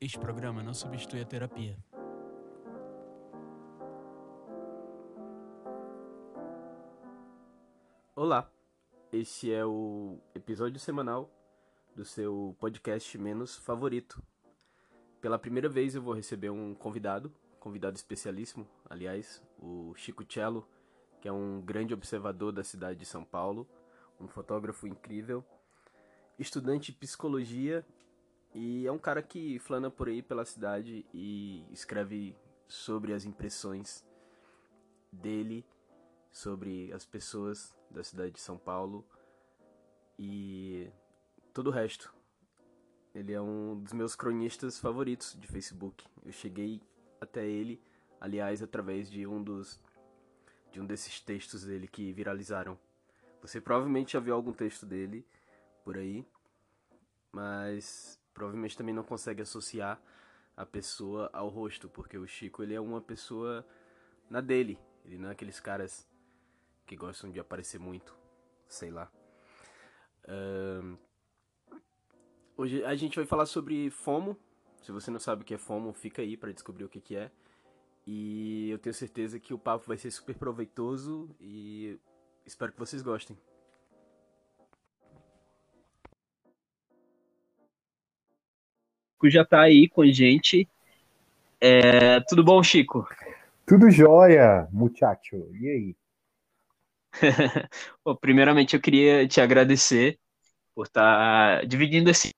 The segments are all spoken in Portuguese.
Este programa não substitui a terapia. Olá, este é o episódio semanal do seu podcast menos favorito. Pela primeira vez eu vou receber um convidado, convidado especialíssimo, aliás, o Chico Cello, que é um grande observador da cidade de São Paulo, um fotógrafo incrível, estudante de psicologia e é um cara que flana por aí pela cidade e escreve sobre as impressões dele sobre as pessoas da cidade de São Paulo e todo o resto. Ele é um dos meus cronistas favoritos de Facebook. Eu cheguei até ele, aliás, através de um dos de um desses textos dele que viralizaram. Você provavelmente já viu algum texto dele por aí, mas provavelmente também não consegue associar a pessoa ao rosto, porque o Chico ele é uma pessoa na dele. Ele não é aqueles caras que gostam de aparecer muito, sei lá. Uh, hoje a gente vai falar sobre FOMO. Se você não sabe o que é FOMO, fica aí para descobrir o que, que é. E eu tenho certeza que o papo vai ser super proveitoso e espero que vocês gostem. Já tá aí com a gente. É, tudo bom, Chico? Tudo jóia, muchacho. E aí? Bom, primeiramente, eu queria te agradecer por estar tá dividindo esse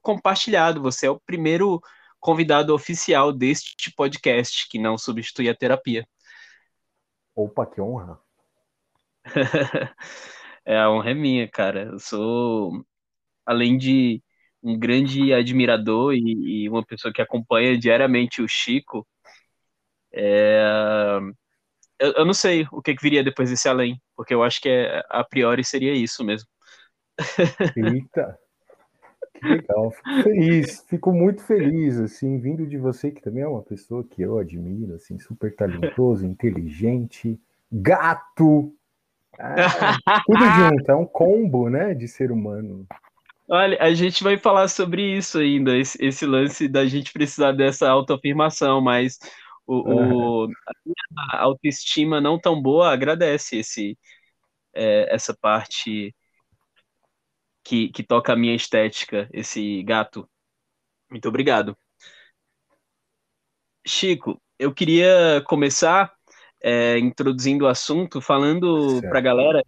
compartilhado. Você é o primeiro convidado oficial deste podcast que não substitui a terapia. Opa, que honra! é, a honra é minha, cara. Eu sou, além de um grande admirador e, e uma pessoa que acompanha diariamente o Chico, é, eu, eu, não sei o que, que, viria depois desse além, porque eu acho que é, a priori seria isso mesmo. Eita! Que legal, fico feliz, fico muito feliz, assim, vindo de você, que também é uma pessoa que eu admiro, assim, super talentoso, inteligente, gato, é, tudo junto, é um combo, né, de ser humano. Olha, a gente vai falar sobre isso ainda, esse, esse lance da gente precisar dessa autoafirmação, mas o, o, a minha autoestima não tão boa agradece esse, é, essa parte que, que toca a minha estética, esse gato. Muito obrigado. Chico, eu queria começar é, introduzindo o assunto, falando para a galera,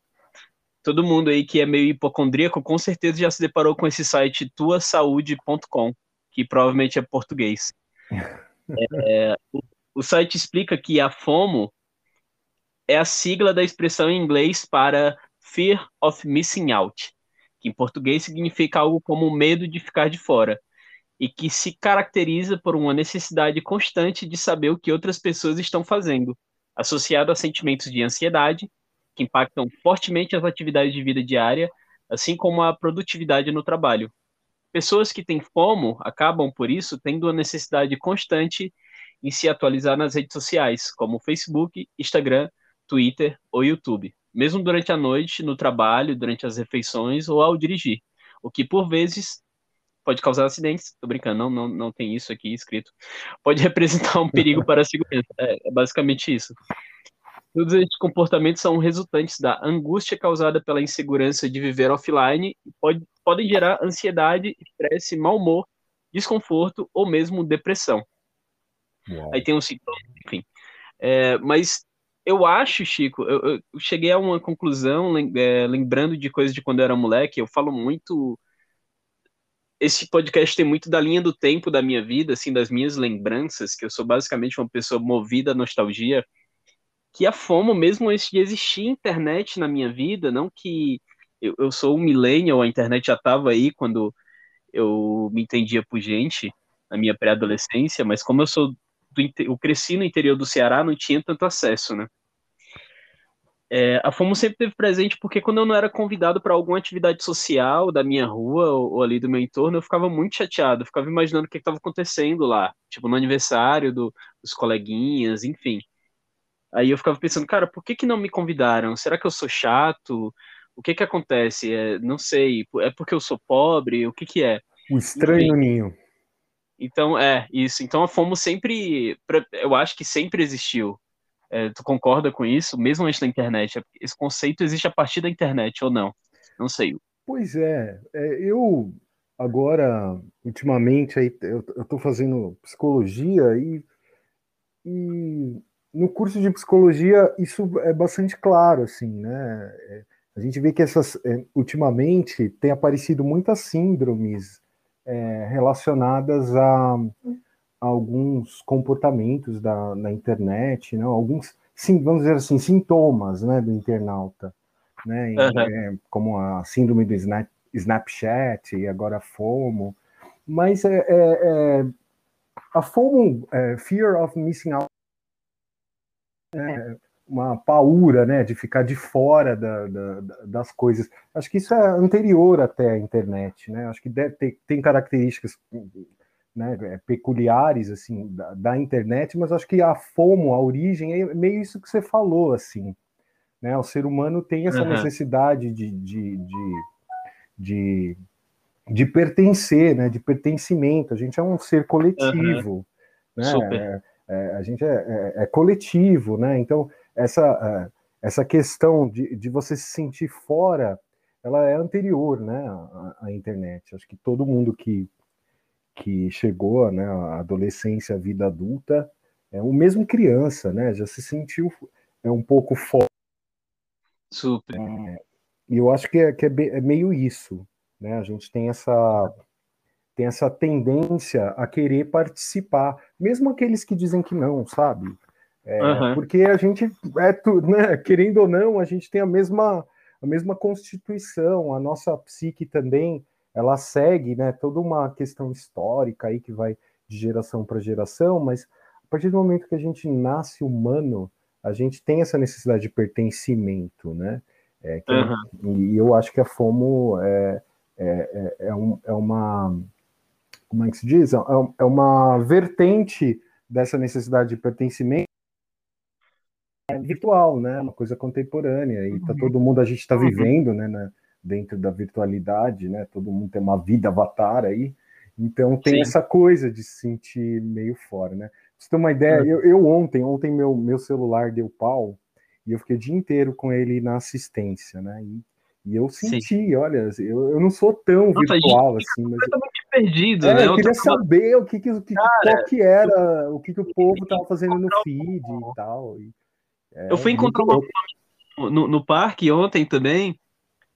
todo mundo aí que é meio hipocondríaco, com certeza já se deparou com esse site tuasaude.com, que provavelmente é português. É, o, o site explica que a FOMO é a sigla da expressão em inglês para Fear of Missing Out, que em português significa algo como medo de ficar de fora, e que se caracteriza por uma necessidade constante de saber o que outras pessoas estão fazendo, associado a sentimentos de ansiedade, que impactam fortemente as atividades de vida diária, assim como a produtividade no trabalho. Pessoas que têm FOMO acabam, por isso, tendo a necessidade constante em se atualizar nas redes sociais, como Facebook, Instagram, Twitter ou YouTube, mesmo durante a noite, no trabalho, durante as refeições ou ao dirigir, o que por vezes pode causar acidentes. Tô brincando, não, não, não tem isso aqui escrito. Pode representar um perigo para a segurança. É, é basicamente isso. Todos esses comportamentos são resultantes da angústia causada pela insegurança de viver offline e pode, podem gerar ansiedade, estresse, mau humor, desconforto ou mesmo depressão. Uau. Aí tem um sintoma, enfim. É, mas eu acho, Chico, eu, eu, cheguei a uma conclusão, é, lembrando de coisas de quando eu era moleque, eu falo muito. Esse podcast tem muito da linha do tempo da minha vida, assim, das minhas lembranças, que eu sou basicamente uma pessoa movida à nostalgia, que a FOMO, mesmo antes de existir internet na minha vida, não que eu, eu sou um millennial, a internet já estava aí quando eu me entendia por gente, na minha pré-adolescência, mas como eu sou do, eu cresci no interior do Ceará, não tinha tanto acesso, né? É, a FOMO sempre teve presente porque quando eu não era convidado para alguma atividade social da minha rua ou, ou, ali do meu entorno, eu ficava muito chateado, eu ficava imaginando o que estava acontecendo lá, tipo no aniversário do, dos coleguinhas, enfim. Aí eu ficava pensando, cara, por que, que não me convidaram? Será que eu sou chato? O que que acontece? É, não sei, é porque eu sou pobre? O que que é? O estranho enfim. ninho. Então, é, isso. Então a FOMO sempre, eu acho que sempre existiu. É, tu concorda com isso, mesmo antes da internet? Esse conceito existe a partir da internet ou não? Não sei. Pois é, é eu agora, ultimamente, aí, eu estou fazendo psicologia e, e no curso de psicologia isso é bastante claro, assim, né? É, a gente vê que essas, é, ultimamente, tem aparecido muitas síndromes é, relacionadas a, a, alguns comportamentos da, na internet, né? alguns, sim, vamos dizer assim, sintomas né, do internauta, né? Uhum. É, como a síndrome do Snap, Snapchat e agora a FOMO. Mas é, é, a FOMO, Fear of Missing Out, é, uma paura, né, de ficar de fora da, da, das coisas. Acho que isso é anterior até à internet, né? Acho que deve ter, tem características né, é, peculiares assim da, da, internet, mas acho que a FOMO, a origem é meio isso que você falou, assim, né? O ser humano tem essa uhum. necessidade de, de, de, de, de pertencer, né? De pertencimento. A gente é um ser coletivo, uhum. né? É, é, a gente é, é, é coletivo, né? Então essa, é, essa questão de, de você se sentir fora, ela é anterior né, à, à internet. Acho que todo mundo que, que chegou né, à adolescência, à vida adulta, é o mesmo criança, né? Já se sentiu é um pouco fora. Super. É, e eu acho que, é, que é, é, meio isso, né? A gente tem essa tem essa tendência a querer participar, mesmo aqueles que dizem que não, sabe? É, uhum. Porque a gente é tudo, né? Querendo ou não, a gente tem a mesma, a mesma constituição, a nossa psique também, ela segue, né? Toda uma questão histórica aí que vai de geração para geração, mas a partir do momento que a gente nasce humano, a gente tem essa necessidade de pertencimento, né? É, uhum. E eu acho que a FOMO é, é, é, é, um, é uma. Como é que se diz? É, é uma vertente dessa necessidade de pertencimento é virtual, né? Uma coisa contemporânea. E tá uhum. todo mundo, a gente está uhum. vivendo, né, né, dentro da virtualidade, né? Todo mundo tem uma vida avatar aí. Então tem Sim. essa coisa de se sentir meio fora, né? Pra você ter uma ideia, uhum. eu, eu, ontem, ontem meu, meu celular deu pau e eu fiquei o dia inteiro com ele na assistência, né? E, e eu senti, Sim. olha, eu, eu não sou tão Nossa, virtual assim, mas perdido, é, né? Eu queria saber o que que, o que, Cara, qual que era, o que que o povo estava fazendo no feed e tal. E... É, eu fui encontrar uma no, no parque ontem também.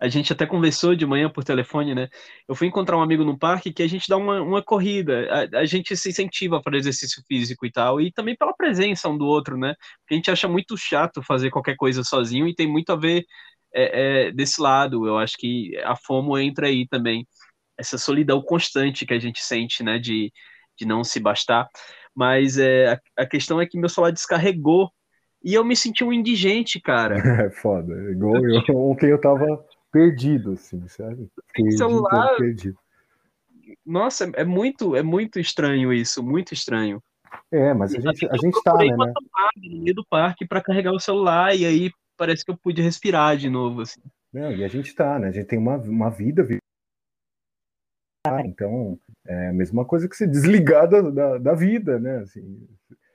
A gente até conversou de manhã por telefone, né? Eu fui encontrar um amigo no parque que a gente dá uma, uma corrida, a, a gente se incentiva para exercício físico e tal, e também pela presença um do outro, né? Porque a gente acha muito chato fazer qualquer coisa sozinho e tem muito a ver é, é, desse lado. Eu acho que a FOMO entra aí também, essa solidão constante que a gente sente, né? De, de não se bastar. Mas é, a, a questão é que meu celular descarregou e eu me senti um indigente, cara. É foda. Igual eu, ontem eu tava perdido, assim, sabe? Fiquei celular... perdido. Nossa, é muito, é muito estranho isso, muito estranho. É, mas a gente, a gente tá, né? né? no meio do parque para carregar o celular e aí parece que eu pude respirar de novo, assim. Não, e a gente tá, né? A gente tem uma, uma vida então, é a mesma coisa que se desligar da, da, da vida, né? Assim,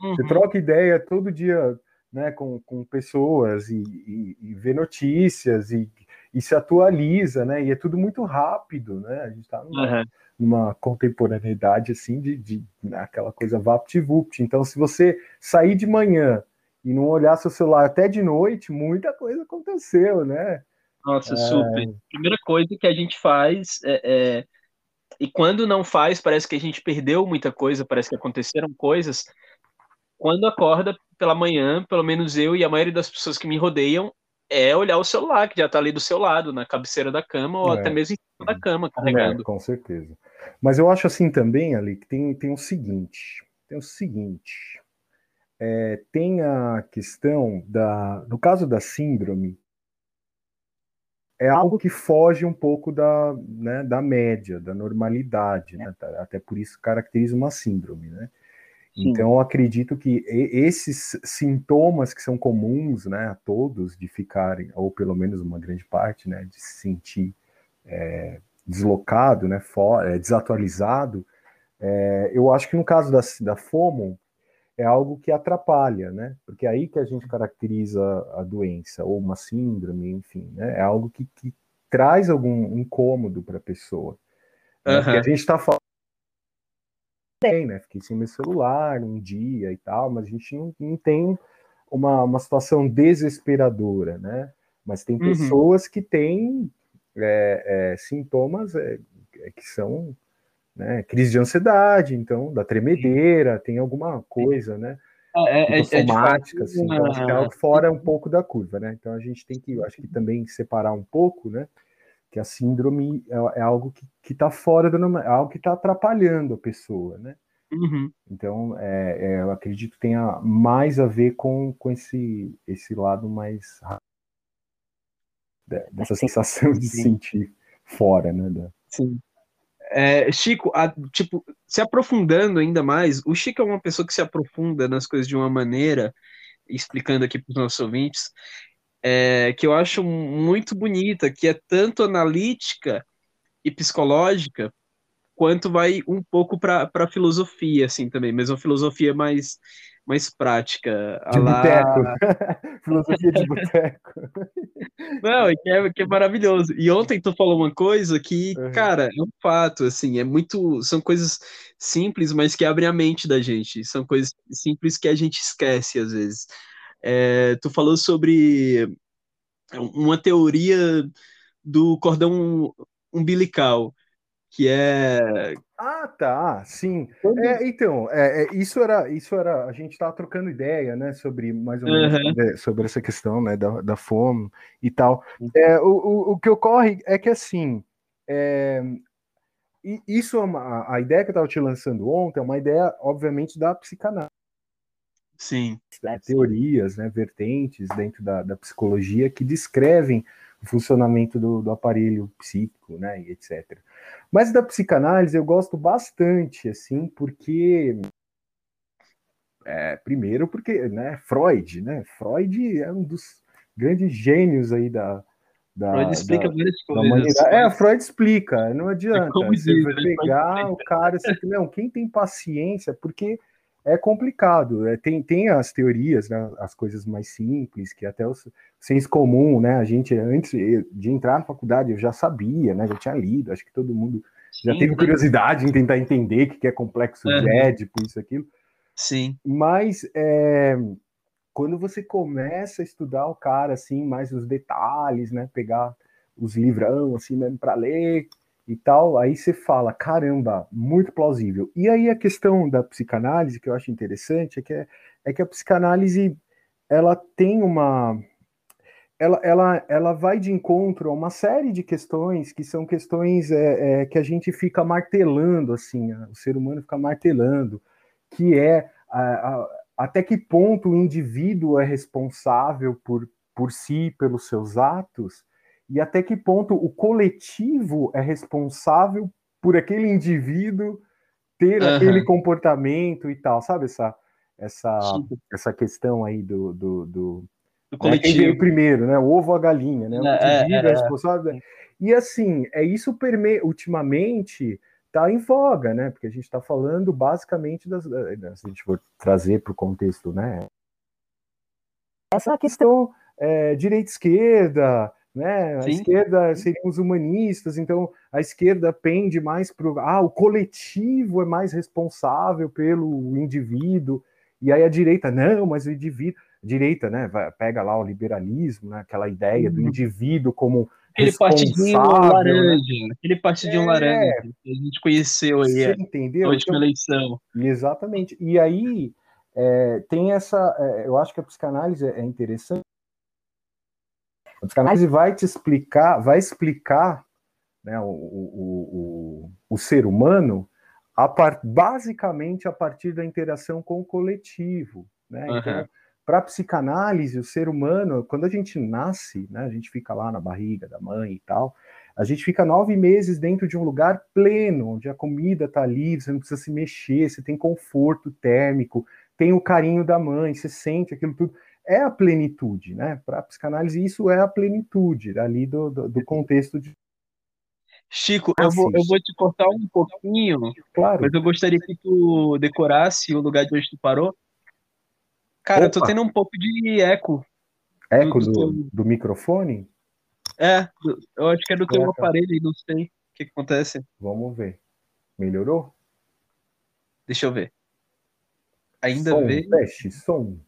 uhum. Você troca ideia todo dia né, com, com pessoas e, e, e vê notícias e, e, se atualiza, né? E é tudo muito rápido, né? A gente está numa, uhum. numa, contemporaneidade assim de, de né, aquela coisa vapt-vupt. Então, se você sair de manhã e não olhar seu celular até de noite, muita coisa aconteceu, né? Nossa, é... super. Primeira coisa que a gente faz é, é, e quando não faz, parece que a gente perdeu muita coisa, parece que aconteceram coisas. Quando acorda, pela manhã, pelo menos eu e a maioria das pessoas que me rodeiam, é olhar o celular, que já está ali do seu lado, na cabeceira da cama, ou é. até mesmo em cima da cama, carregando. É, com certeza. Mas eu acho assim também, Ali, que tem, tem o seguinte: tem o seguinte. É, tem a questão da. No caso da síndrome, é algo que foge um pouco da, né, da média, da normalidade, né? Até por isso caracteriza uma síndrome, né? Então, eu acredito que esses sintomas que são comuns né, a todos de ficarem, ou pelo menos uma grande parte, né, de se sentir é, deslocado, né, for, é, desatualizado, É, eu acho que no caso da, da FOMO, é algo que atrapalha, né? Porque é aí que a gente caracteriza a doença, ou uma síndrome, enfim, né? É algo que, que traz algum incômodo para a pessoa. Né? A gente está falando bem, né? Fiquei sem meu celular um dia e tal, mas a gente não, não tem uma, uma situação desesperadora, né? Mas tem uhum. pessoas que têm é, é, sintomas é, é que são né, crise de ansiedade, então, da tremedeira, tem alguma coisa, né? É, é, é somática, assim, então, acho que é algo fora um pouco da curva, né? Então a gente tem que, acho que também separar um pouco, né? Que a síndrome é, é algo que está fora do normal, é algo que está atrapalhando a pessoa, né? Uhum. Então, é, é, eu acredito que tenha mais a ver com, com esse, esse lado mais dessa sensação de se sentir fora, né? Da... Sim. É, Chico, a, tipo, se aprofundando ainda mais, o Chico é uma pessoa que se aprofunda nas coisas de uma maneira, explicando aqui para os nossos ouvintes, é, que eu acho muito bonita, que é tanto analítica e psicológica, quanto vai um pouco para a filosofia, assim, também, mas uma filosofia mais mais prática. De lá... boteco. Filosofia de boteco. Não, que é, que é maravilhoso. E ontem tu falou uma coisa que, uhum. cara, é um fato, assim, é muito. São coisas simples, mas que abrem a mente da gente. São coisas simples que a gente esquece às vezes. É, tu falou sobre uma teoria do cordão umbilical, que é ah, tá, sim. É, então, é, é, isso era, isso era, a gente estava trocando ideia, né, sobre mais ou menos uhum. sobre essa questão, né, da, da fome e tal. Uhum. É, o, o, o, que ocorre é que assim, é, isso é uma, a ideia que eu estava te lançando ontem é uma ideia, obviamente, da psicanálise. Sim. Né, teorias, né, vertentes dentro da, da psicologia que descrevem o funcionamento do, do aparelho psíquico, né, e etc. Mas da psicanálise eu gosto bastante, assim, porque é, primeiro porque, né, Freud, né, Freud é um dos grandes gênios aí da, da Freud explica da, várias coisas. É, Freud explica, não adianta. É você diz, vai né, pegar o cara, assim, não, quem tem paciência, porque é complicado. É, tem, tem as teorias, né, as coisas mais simples, que até o senso comum, né? A gente, antes de entrar na faculdade, eu já sabia, né? Já tinha lido, acho que todo mundo Sim, já teve curiosidade em tentar entender o que é complexo uhum. de Édipo, isso, aquilo. Sim. Mas é, quando você começa a estudar o cara, assim, mais os detalhes, né? Pegar os livrão, assim, mesmo para ler, e tal, aí você fala, caramba, muito plausível. E aí a questão da psicanálise, que eu acho interessante, é que, é, é que a psicanálise, ela tem uma... Ela, ela, ela vai de encontro a uma série de questões que são questões é, é, que a gente fica martelando, assim, o ser humano fica martelando, que é a, a, até que ponto o indivíduo é responsável por, por si, pelos seus atos, e até que ponto o coletivo é responsável por aquele indivíduo ter uhum. aquele comportamento e tal, sabe essa essa essa questão aí do do, do, do coletivo né? primeiro, né? O ovo ou a galinha, né? O é, indivíduo é, é, é responsável. E assim, é isso ultimamente está em voga, né? Porque a gente está falando basicamente das, se a gente for trazer para o contexto, né? Essa questão é, direita-esquerda, né? A esquerda seriam os humanistas, então a esquerda pende mais para ah, o coletivo é mais responsável pelo indivíduo, e aí a direita, não, mas o indivíduo, direita, né, pega lá o liberalismo, né, aquela ideia do uhum. indivíduo como aquele partidinho laranja, né? aquele partidinho é, laranja que a gente conheceu aí você entendeu? na última então, eleição. Exatamente. E aí é, tem essa, é, eu acho que a psicanálise é interessante a psicanálise vai te explicar, vai explicar né, o, o, o, o ser humano a par, basicamente a partir da interação com o coletivo. Né? Uhum. Então, para a psicanálise, o ser humano, quando a gente nasce, né, a gente fica lá na barriga da mãe e tal, a gente fica nove meses dentro de um lugar pleno, onde a comida está ali, você não precisa se mexer, você tem conforto térmico, tem o carinho da mãe, você sente aquilo tudo é a plenitude, né? Para a psicanálise, isso é a plenitude ali do, do, do contexto de. Chico, eu vou, eu vou te cortar um pouquinho, Claro. mas eu gostaria que tu decorasse o lugar de onde tu parou. Cara, eu tô Opa. tendo um pouco de eco. Eco do- do, do microfone? É, eu acho que é do teu Coloca. aparelho aí, não sei o que, que acontece. Vamos ver. Melhorou? Deixa eu ver. Ainda som, vê. teste, som.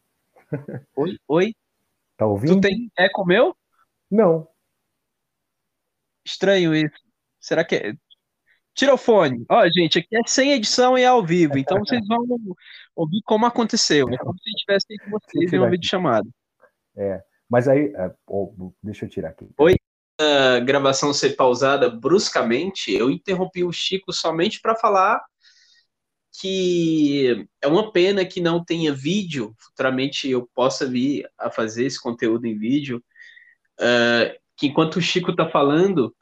Oi, oi. Tá Tu ouvindo? tem eco meu? Não. Estranho isso. Será que é. Tira o fone. Ó, gente, aqui é sem edição e é ao vivo, então vocês vão ouvir como aconteceu. É como se estivesse aí com vocês em uma videochamada. Mas aí, é, deixa eu tirar aqui. Oi? A gravação ser pausada bruscamente, eu interrompi o Chico somente para falar que é uma pena que não tenha vídeo. Futuramente eu possa vir a fazer esse conteúdo em vídeo. ah, que enquanto o Chico tá falando,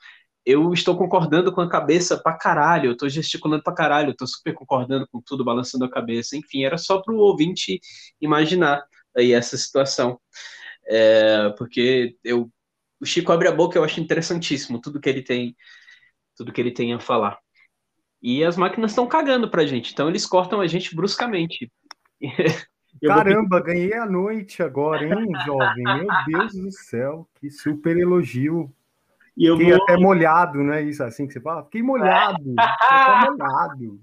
eu estou concordando com a cabeça pra caralho, eu tô gesticulando pra caralho, eu tô super concordando com tudo, balançando a cabeça. Enfim, era só pro ouvinte imaginar aí essa situação. É, porque eu, o Chico abre a boca, eu acho interessantíssimo tudo que ele tem, tudo que ele tem a falar. E as máquinas estão cagando pra gente, então eles cortam a gente bruscamente. Eu vou Caramba, ganhei a noite agora, hein, jovem? Meu Deus do céu, que super elogio. E eu Fiquei vou, até molhado, não é isso assim que você fala? Fiquei molhado. Fiquei até molhado.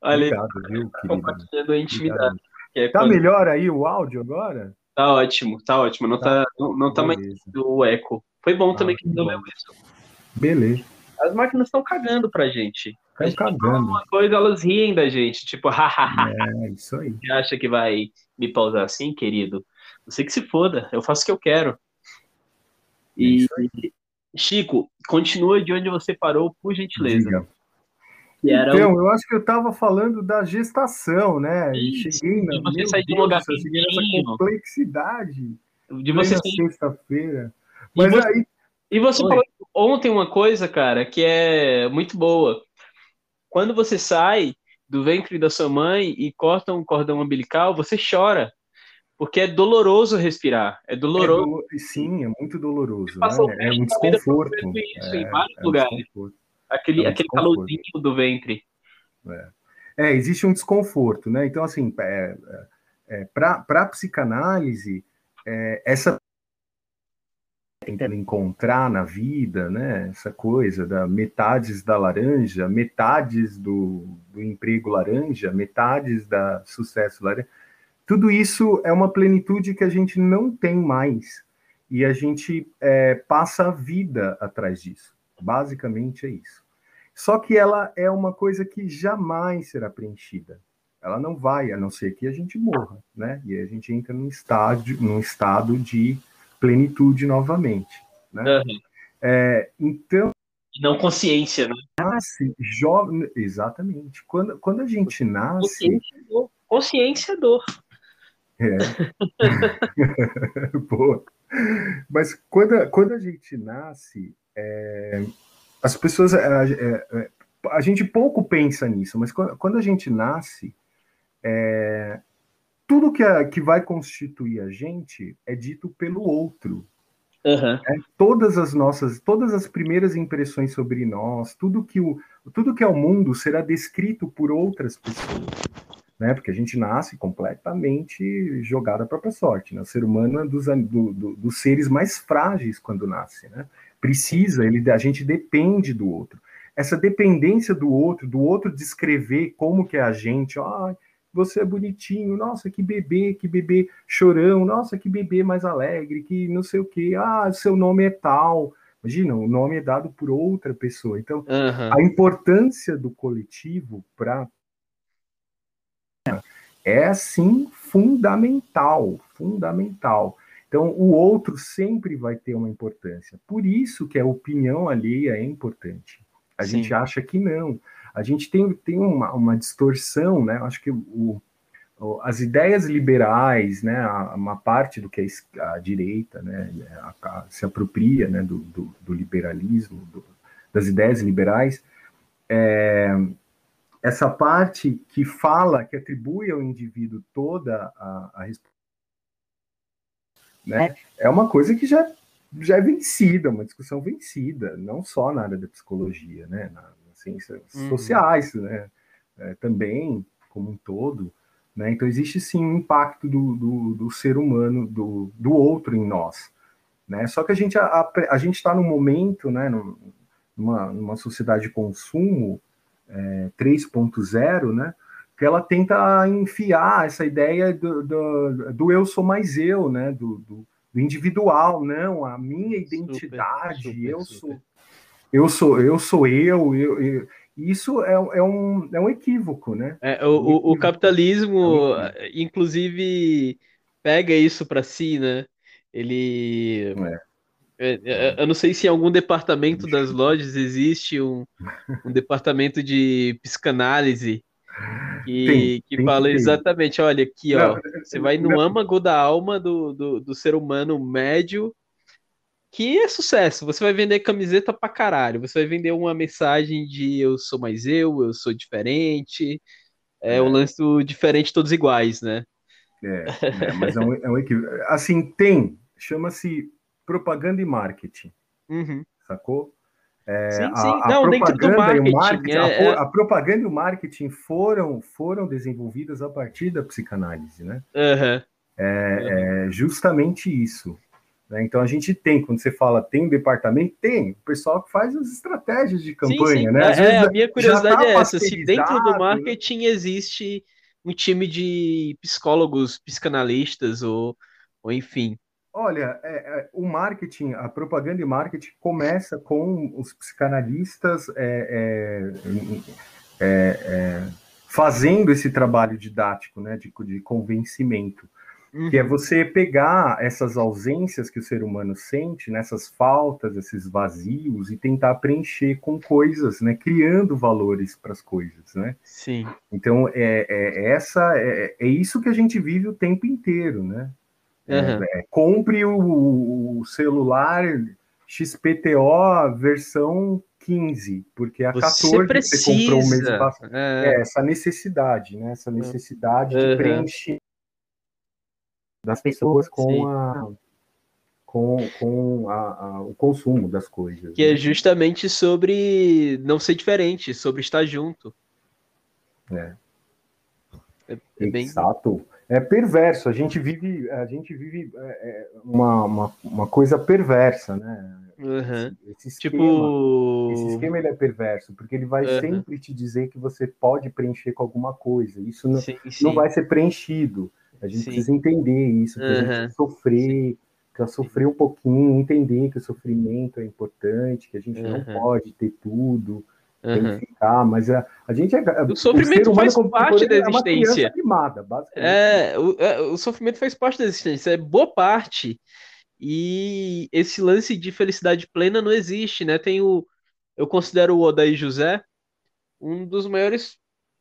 olha, Obrigado, viu, querido? compartilhando a intimidade. é Tá quando- melhor aí o áudio agora? tá ótimo, tá ótimo. Não tá, não, não tá mais o eco. Foi bom também Ah, que que resolveu isso. Beleza. As máquinas estão cagando pra gente. Fala cagando. uma coisa, elas riem da gente. Tipo, hahaha, É, isso aí. você acha que vai me pausar assim, querido? Você que se foda, eu faço o que eu quero. E, É isso Chico, continua de onde você parou, por gentileza. Diga. Então, o- eu acho que eu tava falando da gestação, né? E Isso, cheguei na. você sair de um lugar céu, cheguei nessa complexidade. de você Plena sair- sexta-feira. E Mas você- aí. E você Oi. falou ontem uma coisa, cara, que é muito boa. Quando você sai do ventre da sua mãe e corta um cordão umbilical, você chora. Porque é doloroso respirar. É É doloroso. dolo- Sim, é muito doloroso. Né? É um desconforto. isso É, em vários é lugares. Aquele, é um aquele calorzinho do ventre. É, existe um desconforto, né? Então, assim, é, é, para a psicanálise, é, essa tentando encontrar na vida, né? Essa coisa da metades da laranja, metades do, do emprego laranja, metades da sucesso laranja. Tudo isso é uma plenitude que a gente não tem mais e a gente é, passa a vida atrás disso. Basicamente é isso. Só que ela é uma coisa que jamais será preenchida. Ela não vai, a não ser que a gente morra, né? E a gente entra num estádio, num estado de plenitude novamente, né? Aham. É, então, Não consciência, né? nasce jovem, exatamente. Quando, quando a gente nasce, Consciência é dor. Consciência é dor. Boa. Mas quando, a- quando a gente nasce, é, as pessoas. A, é, é, a gente pouco pensa nisso, mas quando, quando a gente nasce, é, tudo que, a- que vai constituir a gente é dito pelo outro. Né? Todas as nossas, todas as primeiras impressões sobre nós, tudo que o, tudo que é o mundo será descrito por outras pessoas né? Porque a gente nasce completamente jogado à própria sorte. Né? O ser humano é dos, do, do, dos seres mais frágeis quando nasce, né? Precisa, ele, a gente depende do outro. Essa dependência do outro, do outro descrever como que é a gente, ah, você é bonitinho, nossa, que bebê, que bebê chorão, nossa, que bebê mais alegre, que não sei o que, ah, seu nome é tal. Imagina, o nome é dado por outra pessoa. Então, Aham. a importância do coletivo para é assim fundamental, fundamental. Então, o outro sempre vai ter uma importância. Por isso que a opinião alheia é importante. A Sim. gente acha que não. A gente tem, tem uma, uma distorção, né? Acho que o, o- as ideias liberais, né? Uma parte do que a, a direita, né? a- a- se apropria, né? Do, do, do liberalismo, do- das ideias liberais, é, essa parte que fala, que atribui ao indivíduo toda a, a responsabilidade, né, é uma coisa que já já é vencida, uma discussão vencida, não só na área da psicologia, né? Na, ciências uhum. sociais, né? É, também, como um todo. Né? Então, existe sim um impacto do, do, do, ser humano, do, do outro em nós. Né? Só que a gente a, a gente está num momento, né, numa, numa sociedade de consumo é, 3.0, né, que ela tenta enfiar essa ideia do, do, do eu sou mais eu, né, do, do, do individual, não, a minha identidade, super, super, eu super. sou eu sou eu sou eu, eu, eu isso é, é, um, é um equívoco, né? É, o, o, o, capitalismo, é inclusive, pega isso para si, né? Ele. É. é. Eu não sei se em algum departamento das lojas existe um, um departamento de psicanálise que, tem, que tem fala exatamente, olha, aqui, não, ó, você vai no não. âmago da alma do, do, do ser humano médio que é sucesso. Você vai vender camiseta pra caralho. Você vai vender uma mensagem de eu sou mais eu, eu sou diferente. É, é. o lance do diferente todos iguais, né? É, é mas é um, é um equilíbrio. Assim, tem, chama-se propaganda e marketing. Uhum. Sacou? É, sim, sim. A, a Não, propaganda marketing, e o marketing, é, a, a, propaganda e o marketing foram, foram desenvolvidas a partir da psicanálise, né? Uhum. É, é, justamente isso. Né? Então a gente tem, quando você fala tem um departamento, tem o pessoal que faz as estratégias de campanha, sim, sim. né? É, a minha curiosidade tá é essa: se dentro do marketing existe um time de psicólogos, psicanalistas ou, ou enfim. Olha, é, é, o marketing, a propaganda e marketing começa com os psicanalistas é, é, é, é fazendo esse trabalho didático, né, de, de convencimento. Uhum. Que é você pegar essas ausências que o ser humano sente, nessas né, faltas, esses vazios, e tentar preencher com coisas, né? Criando valores para as coisas, né? Sim. Então, é, é essa, é, é isso que a gente vive o tempo inteiro, né? Uhum. É, compre o, o, celular XPTO versão 15, porque a você 14 precisa. você comprou o mês passado. É. é. essa necessidade, né? Essa necessidade uhum. de preencher das pessoas com a com, com a, a, o consumo das coisas. Que é né? é justamente sobre não ser diferente, sobre estar junto. É. É, é bem... Exato. É perverso. A gente vive, a gente vive é, é uma, uma, uma, coisa perversa, né? Uhum. Esse, tipo esquema, tipo... esse esquema ele é perverso, porque ele vai uhum. sempre te dizer que você pode preencher com alguma coisa. Isso não, sim, sim. não vai ser preenchido. A gente Sim. precisa entender isso, que uhum. a gente precisa sofrer, precisa sofrer um pouquinho, entender que o sofrimento é importante, que a gente uhum. não pode ter tudo, tem que ficar, mas a, a gente é. O sofrimento o faz parte da existência. É, animada, é, o, é, o sofrimento faz parte da existência, é boa parte. E esse lance de felicidade plena não existe, né? Tem o. Eu considero o Odaí José um dos maiores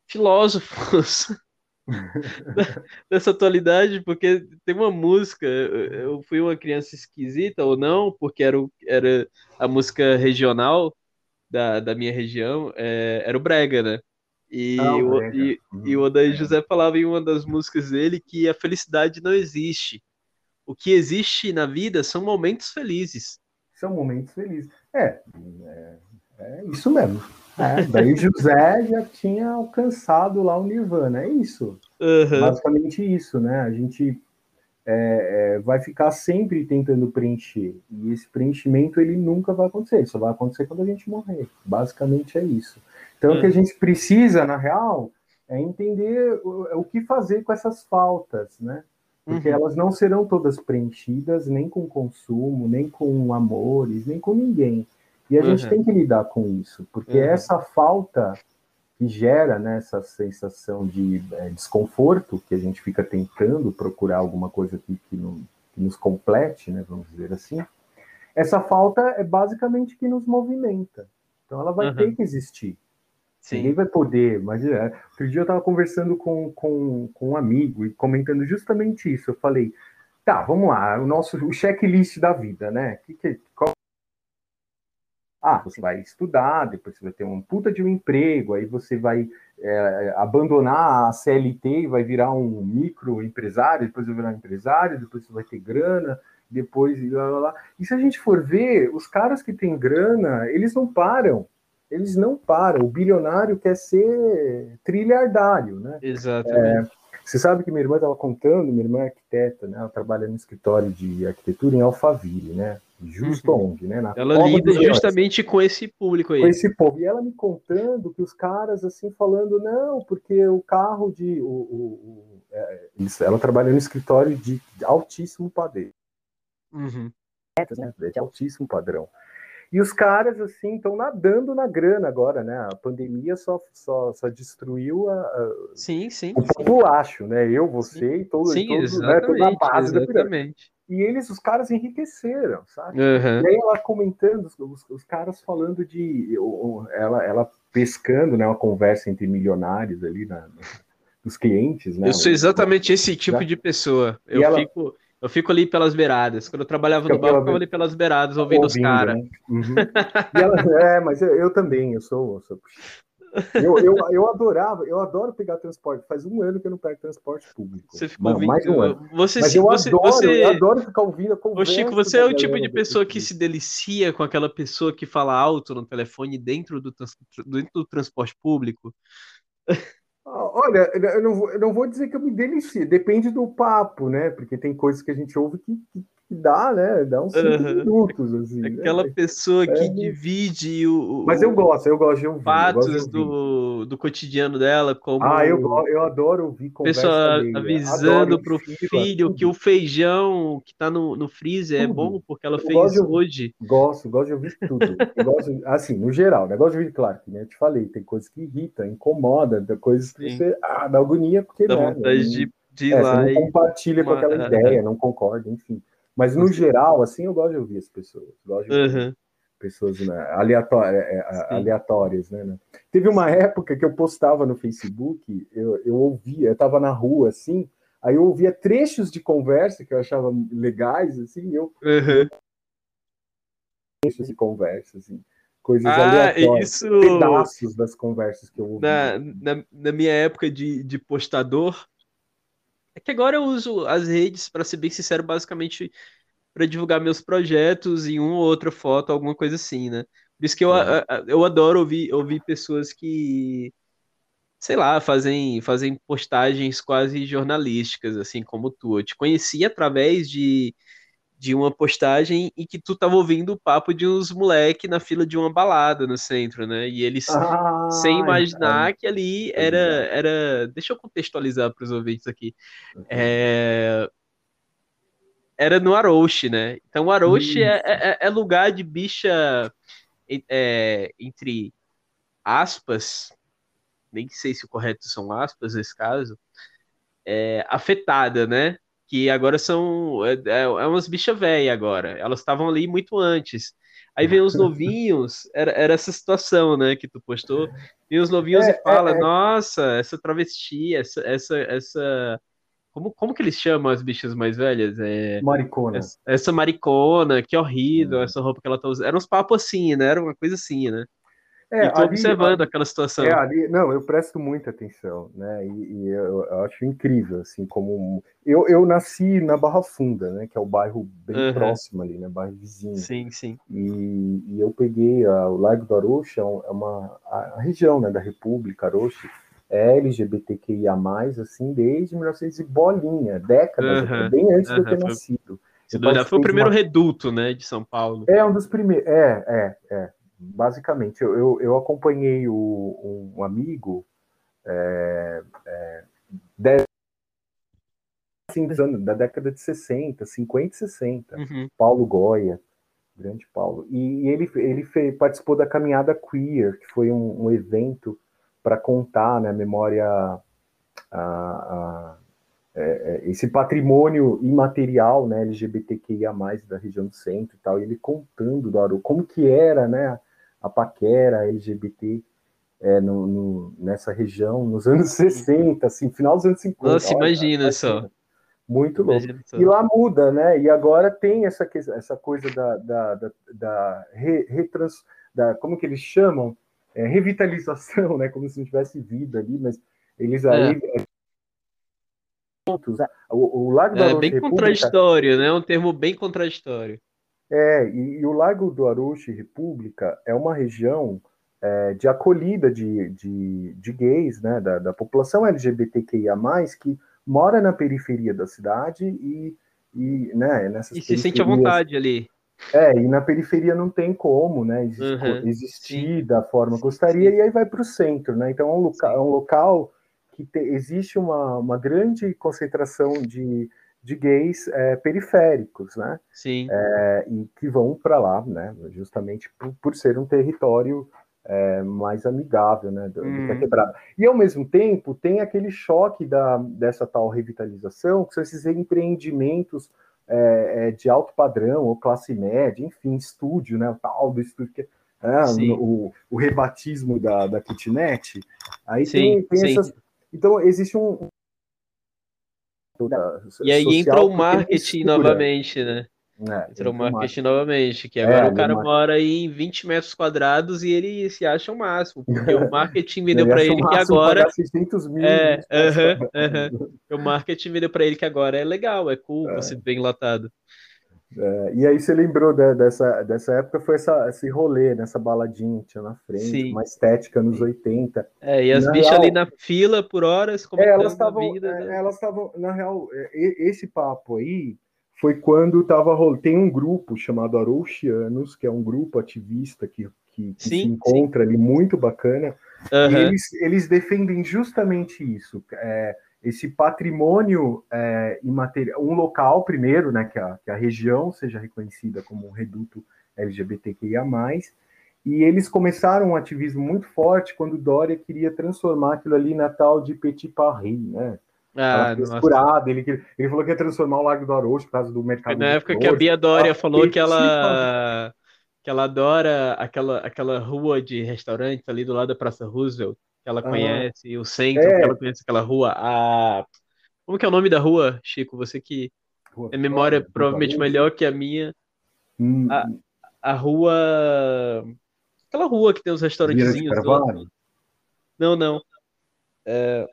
filósofos dessa atualidade, porque tem uma música, eu fui uma criança esquisita ou não, porque era, era a música regional da, da minha região, é, era o Brega, né? E, ah, o, Brega. e, uhum. e o Odaí é. José falava em uma das músicas dele que a felicidade não existe. O que existe na vida são momentos felizes. São momentos felizes. É, é, é isso mesmo. É, daí José já tinha alcançado lá o Nirvana, é isso. Uhum. Basicamente isso, né? A gente é, é, vai ficar sempre tentando preencher. E esse preenchimento ele nunca vai acontecer, só vai acontecer quando a gente morrer. Basicamente é isso. Então uhum. o que a uhum. gente precisa, na real, é entender o, o que fazer com essas faltas, né? Porque uhum. elas não serão todas preenchidas, nem com consumo, nem com amores, nem com ninguém. E a uhum. gente tem que lidar com isso, porque uhum. essa falta que gera né, essa sensação de é, desconforto, que a gente fica tentando procurar alguma coisa que, que, não, que nos complete, né, vamos dizer assim, essa falta é basicamente que nos movimenta. Então ela vai uhum. ter que existir. Sim. Ninguém vai poder, mas é, outro dia eu estava conversando com, com, com um amigo e comentando justamente isso. Eu falei, tá, vamos lá, o nosso o checklist da vida, né? Que, que, qual ah, você vai estudar, depois você vai ter um puta de um emprego, aí você vai é, abandonar a CLT e vai virar um microempresário, depois vai virar um empresário, depois você vai ter grana, depois e lá, lá, lá. E se a gente for ver, os caras que têm grana, eles não param. Eles não param. O bilionário quer ser trilhardário, né? Exatamente. É, você sabe que minha irmã estava contando, minha irmã é arquiteta, né? Ela trabalha no escritório de arquitetura em Alphaville, né? Justo uhum. onde, né? Na ela lida justamente com esse público aí. Com esse povo. E ela me contando que os caras, assim, falando, não, porque o carro de. O, o, o é, ela trabalha no escritório de altíssimo padrão. Uhum. Né? De altíssimo padrão. E os caras, assim, estão nadando na grana agora, né? A pandemia só, só, só destruiu a, a sim, sim, o populacho, né? Eu, você sim. e todo, sim, todo né? toda a base exatamente. da pirâmide. E eles, os caras enriqueceram, sabe? Uhum. E aí ela comentando, os, os, caras falando de. Ela, ela pescando, né? Uma conversa entre milionários ali na, dos clientes, né? Eu sou exatamente esse tipo de pessoa. Eu ela... fico. Eu fico ali pelas beiradas. Quando eu trabalhava no bar, eu ficava ali pelas beiradas, ouvindo, ouvindo os caras. Né? Uhum. é, mas eu, eu, também, eu sou. Eu, sou... Eu, eu, eu, adorava, eu adoro pegar transporte. Faz um ano que eu não pego transporte público. Você ficou ouvindo, mais um ano. Você, Mas eu você, adoro, você... eu adoro ficar ouvindo a conversa. Ô Chico, você é o tipo de pessoa que se delicia com aquela pessoa que fala alto no telefone dentro do, dentro do transporte público? Olha, eu não, vou, eu não vou dizer que eu me delicio, depende do papo, né? Porque tem coisas que a gente ouve que, que, que dá, né? Dá uns cinco uhum. minutos, assim. Né? Aquela né? pessoa que é, divide o, Mas eu gosto, eu gosto de ouvir. Fatos de. Do, do cotidiano dela, como. Ah, eu, eu adoro ouvir conversa. Pessoa avisando para o filho que o feijão que está no, no freezer tudo. é bom porque ela eu fez hoje. Gosto, gosto de ouvir tudo. gosto, assim, no geral, negócio de ouvir, claro, que né, eu te falei, tem coisas que irritam, incomoda, coisas que Sim. você. Ah, dá agonia, porque. Dá né, vontade de, de ir é, lá. Você não compartilha com aquela ideia, não concorda, enfim. Mas no geral, assim, eu gosto de ouvir as pessoas. Gosto de ouvir uhum. pessoas né, aleatórias, é, é, aleatórias né, né, Teve uma época que eu postava no Facebook, eu, eu ouvia, eu estava na rua assim, aí eu ouvia trechos de conversa que eu achava legais, assim, eu. Uhum. Trechos de conversa, assim coisas ah, aleatórias, isso... pedaços das conversas que eu ouvi. Na, na, na minha época de, de postador, é que agora eu uso as redes, para ser bem sincero, basicamente para divulgar meus projetos em uma ou outra foto, alguma coisa assim, né? Por isso que eu, é. eu adoro ouvir, ouvir pessoas que, sei lá, fazem, fazem postagens quase jornalísticas, assim como tu. Eu te conheci através de, de uma postagem em que tu tava ouvindo o papo de uns moleque na fila de uma balada no centro, né? E eles, ah, sem imaginar que ali era, era. Deixa eu contextualizar para os ouvintes aqui. Uhum. É, era no Aroche, né? Então, o Aroche é, é, é, lugar de bicha, é, entre aspas, nem sei se o correto são aspas nesse caso, é, afetada, né? Que agora são. É, é, é umas bichas velhas agora. Elas estavam ali muito antes. Aí vem os novinhos, era, era essa situação, né, que tu postou. Vem os novinhos é, e fala, é, é. nossa, essa travesti, essa, essa, essa. Como, como que eles chamam as bichas mais velhas? É, maricona. Essa, essa maricona, que horrível, hum. essa roupa que ela tá usando. Eram uns papos assim, né? Era uma coisa assim, né? É, e ali, observando aquela situação. É, ali, não, eu presto muita atenção, né? E, e eu, eu, acho incrível, assim, como eu, eu nasci na Barra Funda, né? Que é o bairro bem uhum. próximo ali, né? Bairro vizinho. Sim, sim. E, e eu peguei a, o Largo do Arocha, é uma a, a, região, né? Da República Arocha, é LGBTQIA+, assim, desde 1900 e bolinha, décadas, uhum. bem antes uhum. de eu ter nascido. Foi o primeiro uma... reduto, né? De São Paulo. É um dos primeiros. É, é, é basicamente, eu, eu, acompanhei o, um amigo é, é, dez, assim, dos anos, da década de 60, 50 e 60, uhum. Paulo Goya, grande Paulo. E, e ele, ele fez, participou da Caminhada Queer, que foi um, um evento para contar né, a memória, a, a, é, é, esse patrimônio imaterial né, LGBTQIA, da região do centro e tal, e ele contando, Doro, como que era né, a paquera LGBT é, no, no, nessa região nos anos 60, assim, final dos anos 50. Nossa, Olha, imagina só. Muito louco. E lá muda, né? E agora tem essa, essa coisa da, da, da, da, re, retrans, da como que eles chamam? É, revitalização, né? Como se não tivesse vida ali, mas eles aí. É. né? O, o Lago do É bem República, contraditório, né? Um termo bem contraditório. É, e, e o Lago do Arushi República é uma região é, de acolhida de, de, de gays, né, da, da, população LGBTQIA+, que mora na periferia da cidade e, e né, nessas E se sente à vontade ali. É, e na periferia não tem como, né, existir, uhum, existir da forma que gostaria, sim. e aí vai para o centro, né, então é um local, é um local que te, existe uma, uma grande concentração de, de gays é, periféricos, né, sim. É, e que vão para lá, né, justamente por, por ser um território é, mais amigável, né, do, hum. do, que a hum. quebrada. E ao mesmo tempo tem aquele choque da, dessa tal revitalização, que são esses empreendimentos é, é, de alto padrão ou classe média, enfim, estúdio, né, o tal do estúdio que é, o, o rebatismo da, da kitnet. Aí sim, tem, tem essas. Então existe um e aí entra o marketing novamente, né? É, Entrou o marketing novamente, que é, agora é, o cara mora aí em 20 metros quadrados e ele se acha o máximo, porque o marketing vendeu para ele que agora. 600 mil é, uh -huh, uh -huh. o marketing vendeu para ele que agora é legal, é cool, é. você bem latado. É, e aí você lembrou de, dessa, dessa época, foi essa, esse rolê, nessa baladinha que tinha na frente, Sim. uma estética nos 80. É, e as bichas real, ali na fila por horas, como é, elas estavam, vida, é, né? elas estavam, na real, esse papo aí foi quando estava tem um grupo chamado Arouxianos, que é um grupo ativista que, que, que sim, se encontra sim. ali muito bacana. Uhum. E eles, eles defendem justamente isso, é, esse patrimônio é, imaterial, um local primeiro, né, que a, que a região seja reconhecida como um reduto LGBTQIA+, e eles começaram um ativismo muito forte quando Dória queria transformar aquilo ali na tal de Petit Paris, né? Ah, curada, ele, ele falou que ia transformar o Lago do Arocho por causa do mercado. Na época que a Bia Dória falou que ela, que ela adora aquela, aquela rua de restaurante ali do lado da Praça Roosevelt, que ela conhece, o centro, é. que ela conhece aquela rua. A... Como que é o nome da rua, Chico? Você que rua é memória provavelmente melhor que a minha. Hum. A, a rua. Aquela rua que tem os restaurantezinhos. Não, não. É...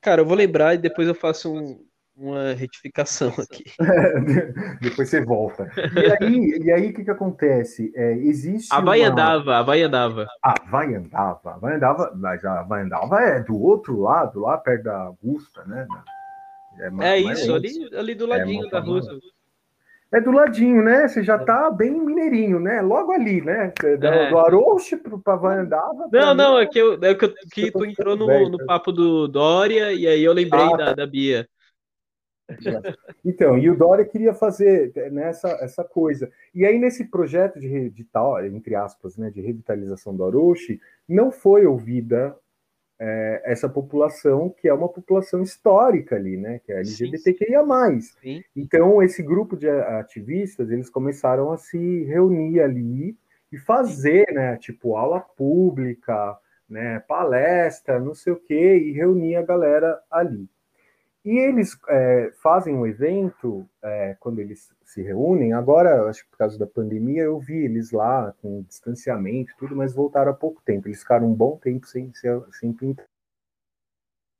Cara, eu vou lembrar e depois eu faço um, uma retificação aqui. depois você volta. E aí, e aí o que, que acontece? É, existe. A vai uma... andava, a vai andava. A vai andava, a vai andava, mas a vai andava é do outro lado, lá perto da Augusta, né? É, é isso, ali, ali do é ladinho é, da Rússia. É do ladinho, né? Você já tá bem mineirinho, né? Logo ali, né? Do, é. do Arouche pro Pavandava. Não, não, é que, eu, é que, que tu entrou no, no papo do Dória e aí eu lembrei ah, da, tá. da Bia. Então, e o Dória queria fazer nessa né, essa coisa. E aí, nesse projeto de, de tal, entre aspas, né, de revitalização do Arouche, não foi ouvida é, essa população que é uma população histórica ali, né? Que é LGBTQIA+. Sim. Então, esse grupo de ativistas, eles começaram a se reunir ali e fazer, Sim. né? Tipo, aula pública, né? Palestra, não sei o quê, e reunir a galera ali. E eles é, fazem um evento, é, quando eles se reúnem, agora, acho que por causa da pandemia, eu vi eles lá com distanciamento tudo, mas voltaram há pouco tempo. Eles ficaram um bom tempo sem, sem pintar.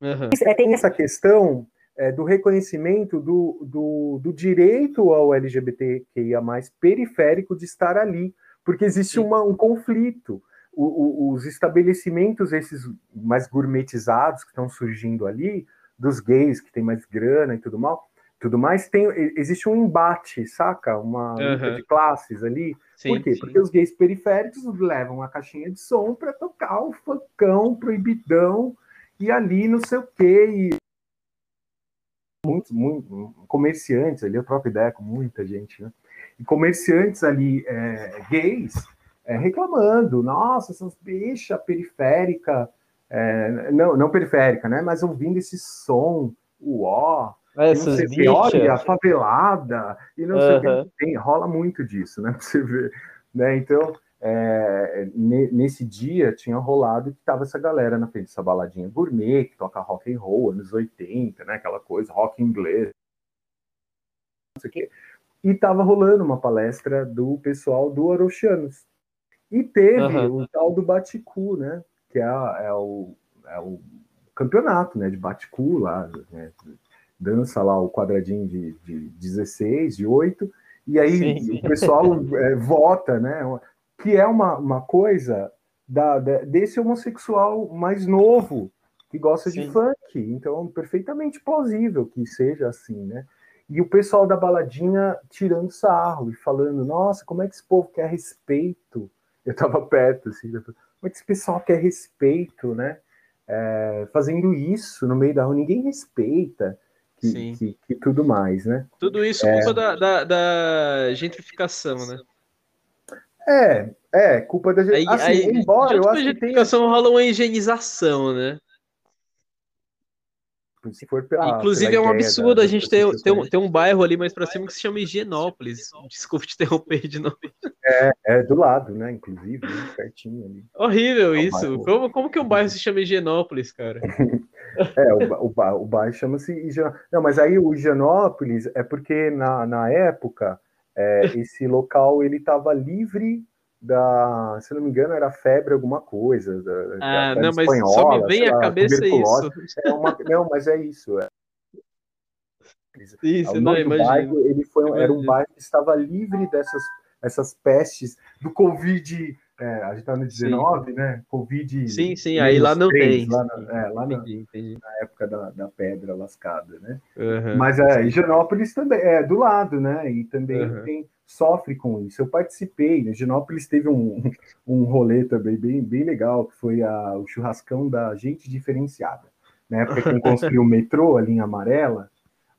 Uhum. Tem essa questão é, do reconhecimento do, do, do, direito ao LGBTQIA+, periférico de estar ali, porque existe uma, um conflito. O, o, os estabelecimentos, esses mais gourmetizados que estão surgindo ali, dos gays que tem mais grana e tudo mal, tudo mais, tem, existe um embate, saca? Uma uhum. luta de classes ali. Sim, Por quê? Sim. Porque os gays periféricos levam a caixinha de som para tocar o funkão proibidão e ali não sei o quê. E muitos, muitos comerciantes ali, eu troco ideia com muita gente, né? E comerciantes ali é, gays é, reclamando, nossa, essas bichas periféricas é, não, não periférica, né? Mas ouvindo esse som, o ó, Essas sei, olha, a favelada, e não sei o que tem, rola muito disso, né? Pra você ver. Né? Então, é, nesse dia tinha rolado que tava essa galera na frente dessa baladinha gourmet, que toca rock and roll, anos 80, né? Aquela coisa, rock inglês. Não sei o quê. E tava rolando uma palestra do pessoal do Aroxianos. E teve uhum. o tal do Baticu, né? Que é, é, o, é o campeonato né, de bate-cu lá, né, dança lá o quadradinho de, de 16, de 8, e aí sim, o pessoal é, vota, né? Que é uma, uma coisa da, da, desse homossexual mais novo, que gosta sim. de funk. Então, perfeitamente plausível que seja assim, né? E o pessoal da baladinha tirando sarro e falando, nossa, como é que esse povo quer respeito? Eu tava perto, assim, como é que esse pessoal quer respeito, né? É, fazendo isso no meio da rua, ninguém respeita que, que, que, tudo mais, né? Tudo isso é... culpa da, da, da, gentrificação, né? É, é, culpa da gente. Assim, aí, embora eu acho que tem... rola uma higienização, né? Se for pela, Inclusive pela é um absurdo da, a gente ter, ter, um, ter um bairro ali mais pra cima que se chama Higienópolis. Desculpa te interromper de novo. É, é do lado, né? Inclusive, né? pertinho ali. Horrível é isso. Como, como que um bairro se chama Higienópolis, cara? é, o, o, o bairro chama-se Higienópolis. Não, mas aí o Higienópolis é porque na, na época é, esse local ele estava livre da, se não me engano, era febre alguma coisa. Da, ah, da não, mas espanhola, só me vem a cabeça isso. É uma, não, mas é isso. É. Isso, o não, bairro, ele foi, era um bairro que estava livre dessas essas pestes do Covid. É, a gente está no 19, sim. né? Covid. Sim, sim, aí lá não 3, tem. Lá, na, é, lá entendi, na, entendi. na, época da, da pedra lascada, né? Uhum, Mas é, Higienópolis também é do lado, né? E também uhum. tem sofre com isso. Eu participei, né? Genópolis teve um, um rolê também bem, bem legal, que foi a, o churrascão da gente diferenciada. Na época que construiu o metrô, a linha amarela,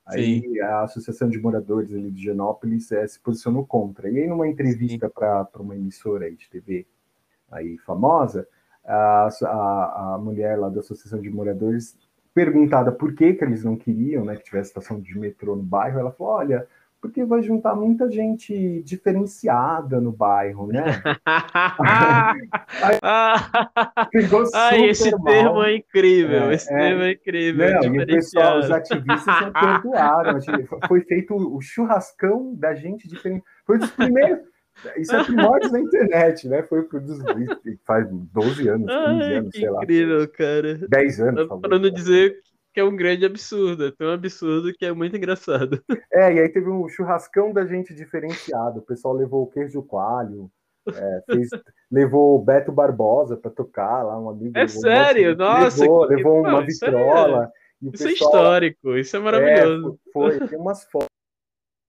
aí Sim. a Associação de Moradores ali de Genópolis é, se posicionou contra. E aí, numa entrevista para uma emissora aí de TV aí famosa, a, a, a mulher lá da Associação de Moradores, perguntada por que, que eles não queriam né, que tivesse estação de metrô no bairro, ela falou: olha porque vai juntar muita gente diferenciada no bairro, né? Ai, esse mal. termo é incrível, é, esse é, termo é incrível. Não, e o pessoal, os ativistas não perdoaram. Foi feito o churrascão da gente diferente. Foi dos primeiros. Isso é primórdios na internet, né? Foi dos, faz 12 anos, 15 Ai, anos, sei incrível, lá. Incrível, cara. 10 anos. Para não dizer que é um grande absurdo, é tão absurdo que é muito engraçado. É, e aí teve um churrascão da gente diferenciado. O pessoal levou o queijo coalho, é, fez, levou o Beto Barbosa para tocar lá, um amigo. É sério? Nossa! Levou, que... levou uma isso é vitrola. É... Isso pessoal... é histórico, isso é maravilhoso. É, foi, tem umas fotos.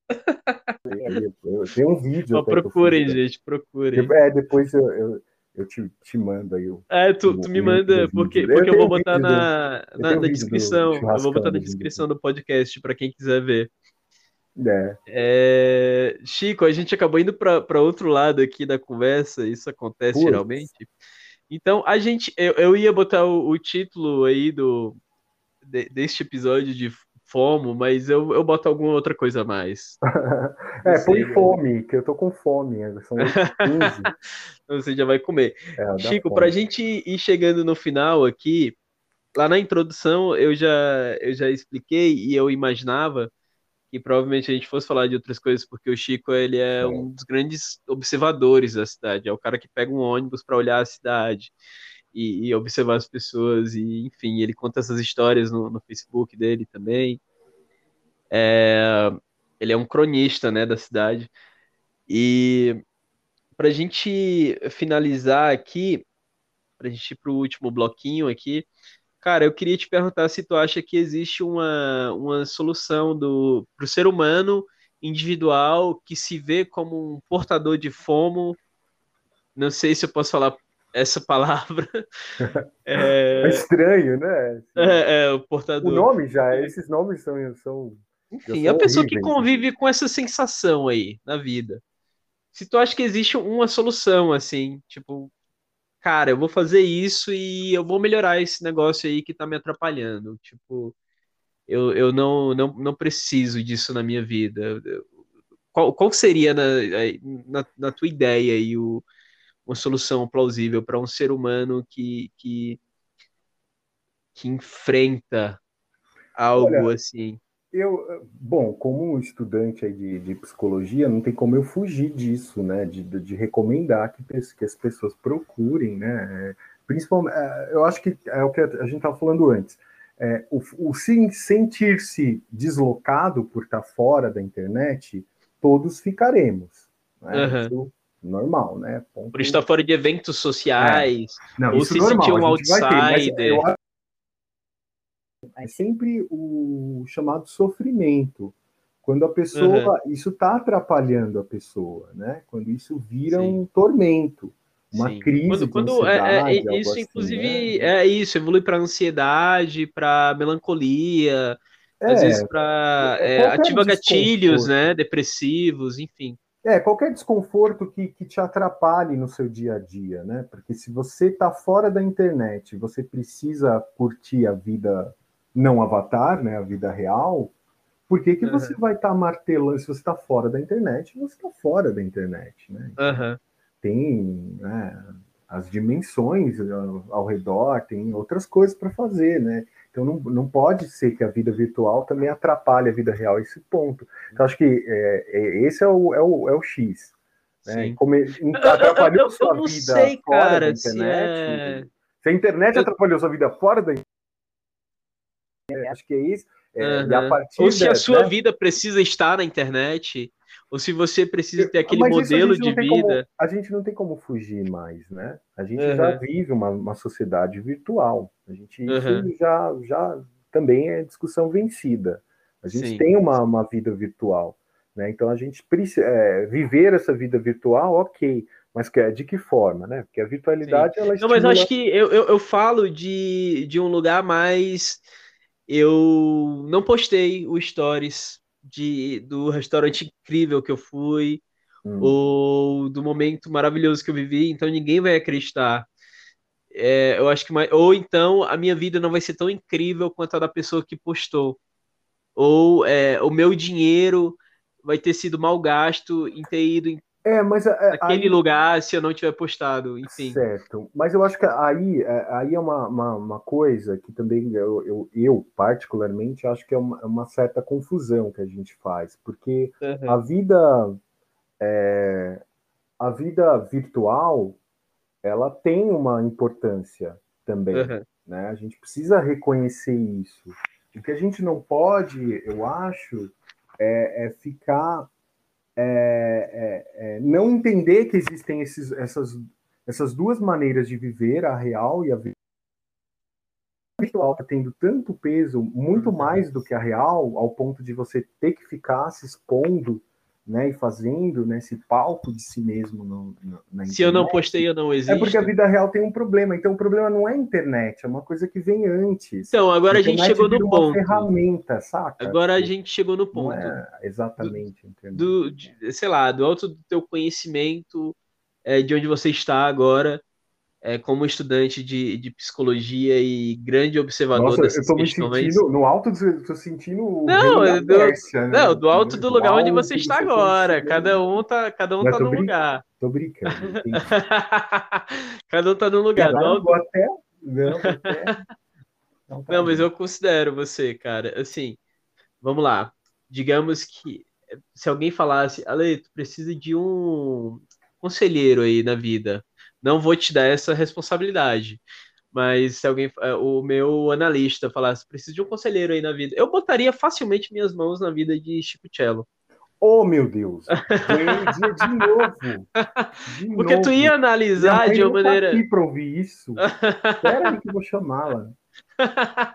tem um vídeo. Procurem, gente, procurem. É, depois eu, eu eu te, te mando aí o. É, tu, tu me manda, porque, porque eu, eu vou botar na, do, na, na descrição. Eu vou botar na descrição do podcast para quem quiser ver. É. É, Chico, a gente acabou indo para outro lado aqui da conversa, isso acontece Putz. geralmente. Então, a gente, eu, eu ia botar o, o título aí do de, deste episódio de FOMO, mas eu, eu boto alguma outra coisa a mais. é, põe né? fome, que eu tô com fome, são 15. Você já vai comer. É, Chico, para a gente ir chegando no final aqui, lá na introdução eu já, eu já expliquei e eu imaginava que provavelmente a gente fosse falar de outras coisas, porque o Chico ele é um dos grandes observadores da cidade, é o cara que pega um ônibus para olhar a cidade. E, e, observar as pessoas, e enfim, ele conta essas histórias no, no Facebook dele também. É, ele é um cronista né, da cidade. E para a gente finalizar aqui, para a gente ir para o último bloquinho aqui, cara, eu queria te perguntar se tu acha que existe uma, uma solução para o ser humano individual que se vê como um portador de fomo. Não sei se eu posso falar essa palavra. É, é estranho, né? É, é, o portador. O nome já, esses nomes são. são Enfim, a pessoa horríveis, que né? convive com essa sensação aí na vida se tu acha que existe uma solução, assim, tipo, cara, eu vou fazer isso e eu vou melhorar esse negócio aí que tá me atrapalhando. Tipo, eu, eu não, não, não preciso disso na minha vida. Qual, qual seria, na, na, na tua ideia aí, o, uma solução plausível para um ser humano que, que, que enfrenta algo Olha, assim? Eu, bom, como estudante de, de, psicologia, não tem como eu fugir disso, né? De, de recomendar que, que, as pessoas procurem, né? É, principalmente, é, eu acho que é o que a gente estava falando antes. é, o, o sentir-se deslocado por estar fora da internet, todos ficaremos. Né? Uhum. Isso, normal, né? Ponto... Por estar fora de eventos sociais, é. Não, ou se normal, sentir um outsider. Ter, é sempre o chamado sofrimento. Quando a pessoa. Uhum. Isso está atrapalhando a pessoa, né? Quando isso vira Sim. um tormento uma Sim. crise quando, quando é, é, isso assim, inclusive né? é isso evolui para ansiedade para melancolia é, às vezes para é, é ativa gatilhos né depressivos enfim é qualquer desconforto que, que te atrapalhe no seu dia a dia né? Porque se você está fora da internet você precisa curtir a vida não avatar né? A vida real por que, que uhum. você vai estar tá martelando? Se você está fora da internet você está fora da internet né? Uhum tem né, as dimensões ao, ao, redor, tem outras coisas para fazer, né? Então não, não pode ser que a vida virtual também atrapalhe a vida real esse ponto. Então acho que é, é, esse é o, é o, é o X. Né? Como, atrapalhou eu, eu, sua vida sei, fora cara, da internet. Se, é... se a internet atrapalhou sua vida fora da internet, acho que é isso. É, uhum. Ou se a sua né? vida precisa estar na internet ou se você precisa ter aquele modelo de vida. Como, a gente não tem como fugir mais, né? A gente uhum. já vive uma, uma sociedade virtual. A gente uhum. já, já também é discussão vencida. A gente Sim. tem uma, uma vida virtual. Né? Então a gente precisa é, viver essa vida virtual, ok. Mas que, de que forma, né? Porque a virtualidade Sim. ela estimula... Não, mas eu acho que eu, eu, eu falo de, de um lugar mais. Eu não postei o Stories de, do restaurante incrível que eu fui, hum. ou do momento maravilhoso que eu vivi, então ninguém vai acreditar. É, eu acho que mais, ou então a minha vida não vai ser tão incrível quanto a da pessoa que postou, ou é, o meu dinheiro vai ter sido mal gasto em ter ido em é, mas é, aquele aí... lugar se eu não tiver postado, enfim. Certo, mas eu acho que aí, é, aí é uma, uma, uma coisa que também eu, eu, eu, particularmente acho que é uma, é uma, certa confusão que a gente faz, porque uhum. a vida é, a vida virtual ela tem uma importância também, uhum. né? A gente precisa reconhecer isso. O que a gente não pode, eu acho, é, é ficar é, é, é, não entender que existem esses, essas, essas duas maneiras de viver, a real e a virtual, está tendo tanto peso, muito uhum. mais do que a real, ao ponto de você ter que ficar se expondo né, e fazendo né, esse palco de si mesmo no, no, na internet. Se eu não postei, eu não existo. É porque a vida real tem um problema. Então o problema não é a internet, é uma coisa que vem antes. Então, agora a, a gente chegou no uma ponto. ferramenta, saca? Agora a gente chegou no ponto. É exatamente, do, do de, sei lá, do alto do teu conhecimento, é, de onde você está agora, é, como estudante de, de psicologia e grande observador Nossa, dessas eu tô questões. Me sentindo, no alto, do, tô sentindo não, é do, Pérsia, né? não, do alto do lugar onde você está agora. Cada um tá, cada um tá no lugar. Tô brincando. cada um tá no lugar. Não, alto... até, não, até... Não, tá não mas eu considero você, cara. Assim, vamos lá. Digamos que se alguém falasse, Ale, tu precisa de um conselheiro aí na vida não vou te dar essa responsabilidade. Mas se alguém, é, o meu analista falasse, preciso de um conselheiro aí na vida, eu botaria facilmente minhas mãos na vida de Chico Cello. Oh, meu Deus! de, de novo! De Porque novo. tu ia analisar de uma maneira. Tá aqui para ouvir isso. Espera aí que eu vou chamá-la.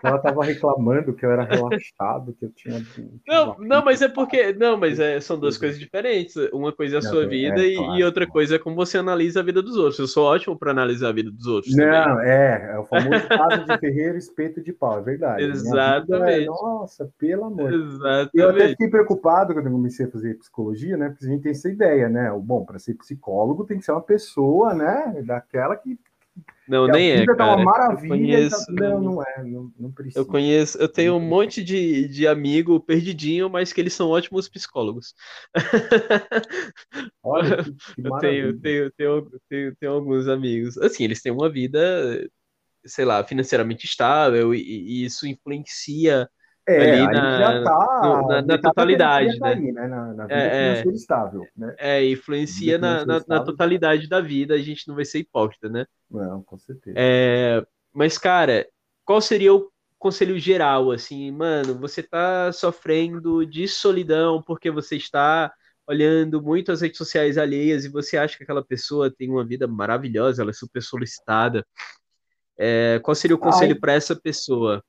Ela estava reclamando que eu era relaxado, que eu tinha. Não, não, mas é porque. Não, mas é, são duas coisas diferentes. Uma coisa é a sua é, vida é, e, claro, e, outra coisa é como você analisa a vida dos outros. Eu sou ótimo para analisar a vida dos outros. Não, também. é, é o famoso caso de Ferreira espeto de pau, é verdade. Exatamente. É, nossa, pelo amor. Exatamente. Eu até fiquei preocupado quando eu comecei a fazer psicologia, né? Porque a gente tem essa ideia, né? Bom, para ser psicólogo tem que ser uma pessoa, né? Daquela que não, nem é, cara. Tá uma maravilha. Conheço, tá... Não, não é, não, não, precisa. Eu conheço, eu tenho um monte de, de amigo perdidinho, mas que eles são ótimos psicólogos. Olha, eu tenho, tenho, tenho, tenho, tenho alguns amigos. Assim, eles têm uma vida, sei lá, financeiramente estável e, e isso influencia é, ali na, tá, no, na, na totalidade, né? Aí, né? Na, na vida é, é, estável, né? É, influencia na, na, na, totalidade da vida, a gente não vai ser hipócrita, né? Não, com certeza. É, mas, cara, qual seria o, conselho geral, assim, mano, você tá sofrendo de solidão porque você está olhando muito as redes sociais alheias e você acha que aquela pessoa tem uma vida maravilhosa, ela é super solicitada. É, qual seria o conselho para essa pessoa?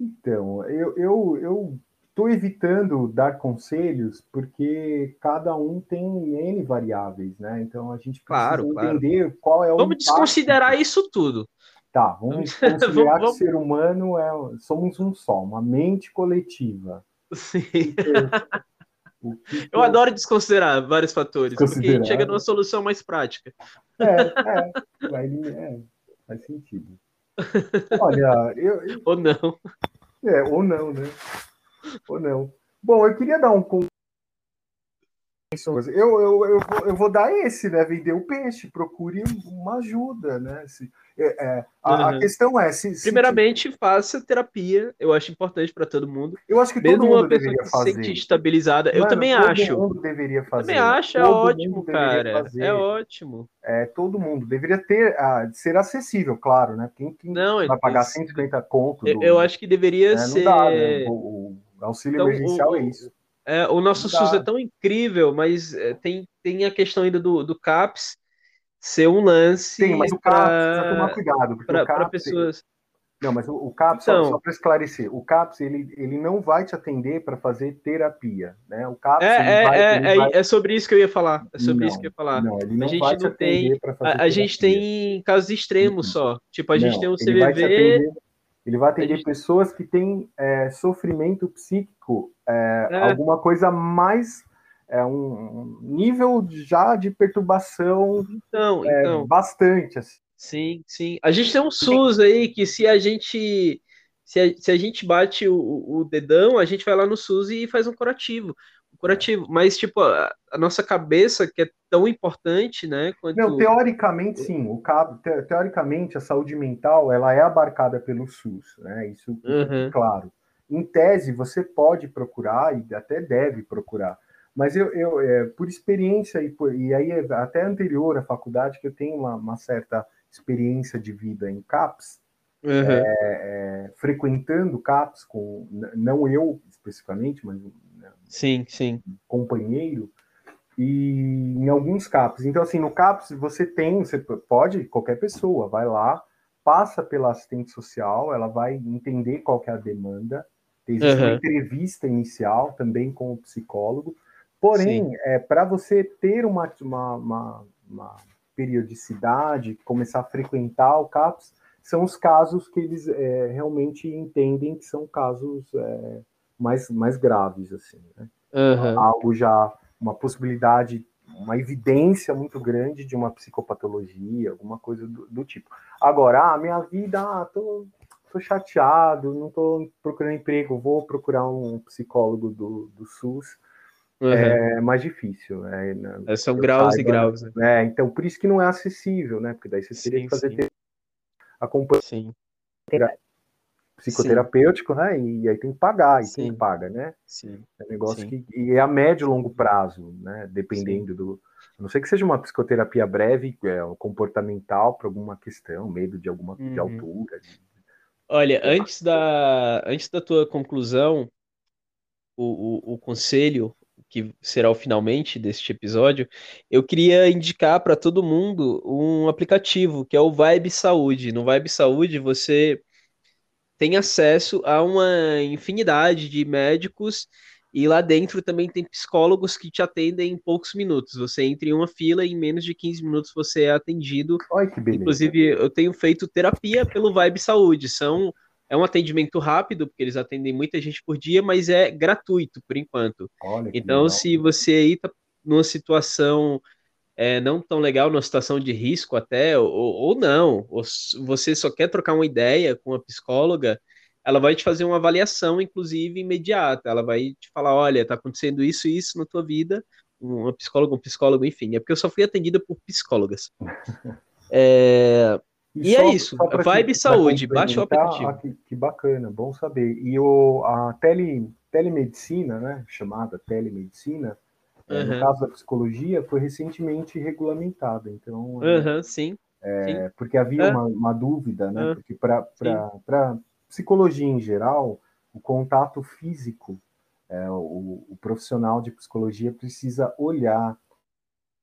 Então, eu, eu, eu estou evitando dar conselhos porque cada um tem N variáveis, né? Então a gente precisa claro, entender claro. qual é o. Vamos desconsiderar isso tudo. Tá, vamos considerar que o ser humano é. Somos um só, uma mente coletiva. Sim. Eu adoro desconsiderar vários fatores, porque a gente chega numa solução mais prática. É, é, vai, é faz sentido. Olha, eu, eu, Ou não. É, ou não, né? Ou não. Bom, eu queria dar um. Eu, eu, eu, vou, eu vou dar esse, né? Vender o peixe, procure uma ajuda, né? Se, é, é, a, uhum. a, questão é se, se, primeiramente faça terapia eu acho importante para todo mundo eu acho que mesmo todo mundo uma pessoa que fazer se sente estabilizada eu Mano, também todo acho mundo deveria fazer também acho é todo ótimo cara fazer. é ótimo é todo mundo deveria ter ah, ser acessível claro né quem, quem não, vai pagar 150 conto eu, eu acho que deveria né? ser dá, né? o, o, auxílio então, emergencial o, é isso é, o nosso SUS é tão incrível mas é, tem tem a questão ainda do, do CAPS ser um lance. Sim, mas o CAPS precisa tomar cuidado, pra, CAPS. pessoas... Não, mas o, o CAPS, então... só, só para esclarecer, o CAPS ele, ele não vai te atender para fazer terapia, né? O CAPS é, vai, é, vai... é, sobre isso que eu ia falar. É sobre não, isso que eu ia falar. Não, ele não a gente vai não tem. A, a gente tem casos extremos só. Tipo, a gente não, tem um vai CVV. Atender, ele vai atender gente... pessoas que têm é, sofrimento psíquico, é, alguma coisa mais é um nível já de perturbação então, é, então. bastante. Assim. Sim, sim. A gente tem um SUS aí que se a gente se a, se a gente bate o, o dedão, a gente vai lá no SUS e faz um curativo. Um curativo. Mas, tipo, a, a nossa cabeça, que é tão importante, né? Quanto... Não, teoricamente, sim. O cabo, te, teoricamente, a saúde mental ela é abarcada pelo SUS, né? Isso, uhum. claro. Em tese, você pode procurar e até deve procurar mas eu, eu é, por experiência, e, por, e aí é até anterior à faculdade, que eu tenho uma, uma certa experiência de vida em CAPS, uhum. é, é, frequentando CAPS, com, não eu especificamente, mas né, sim, sim. um companheiro, e em alguns CAPS. Então, assim, no CAPS você tem, você pode, qualquer pessoa, vai lá, passa pela assistente social, ela vai entender qual é a demanda, existe uhum. uma entrevista inicial também com o psicólogo, Porém, é, para você ter uma, uma, uma, uma, periodicidade, começar a frequentar o CAPS, são os casos que eles é, realmente entendem que são casos é, mais, mais graves, assim, né? uhum. Algo já, uma possibilidade, uma evidência muito grande de uma psicopatologia, alguma coisa do, do tipo. Agora, ah, minha vida, ah, tô, tô chateado, não tô procurando emprego, vou procurar um psicólogo do, do SUS, Uhum. é mais difícil. Né? É, são graus saiba, e graus. Né? É, então, por isso que não é acessível, né? Porque daí você teria sim, que fazer sim. acompanhamento psicoterapêutico, sim. né? E aí tem que pagar, e sim. quem paga, né? Sim. É um negócio que e é a médio e longo prazo, né? Dependendo do. A não sei que seja uma psicoterapia breve, é, comportamental para alguma questão, medo de alguma uhum. de altura. De... Olha, antes da, antes da tua conclusão, o, o, o conselho que será o finalmente deste episódio, eu queria indicar para todo mundo um aplicativo que é o Vibe Saúde. No Vibe Saúde você tem acesso a uma infinidade de médicos e lá dentro também tem psicólogos que te atendem em poucos minutos. Você entra em uma fila e em menos de 15 minutos você é atendido. Ai, que beleza. Inclusive, eu tenho feito terapia pelo Vibe Saúde. São é um atendimento rápido, porque eles atendem muita gente por dia, mas é gratuito por enquanto. Olha, então, legal. se você aí está numa situação é, não tão legal, numa situação de risco até, ou, ou não, ou você só quer trocar uma ideia com a psicóloga, ela vai te fazer uma avaliação, inclusive, imediata. Ela vai te falar, olha, está acontecendo isso e isso na tua vida, uma psicóloga, um psicólogo, enfim. É porque eu só fui atendida por psicólogas. É, e, e é isso, Vibe Saúde, baixa o aplicativo. Ah, que, que, bacana, bom saber. E o, a tele, telemedicina, né, chamada telemedicina, uhum. no caso da psicologia, foi recentemente regulamentada. Então, uhum, sim, é, sim. Porque havia uma, uma, dúvida, né? Porque para psicologia em geral, o contato físico, é, o, o profissional de psicologia precisa olhar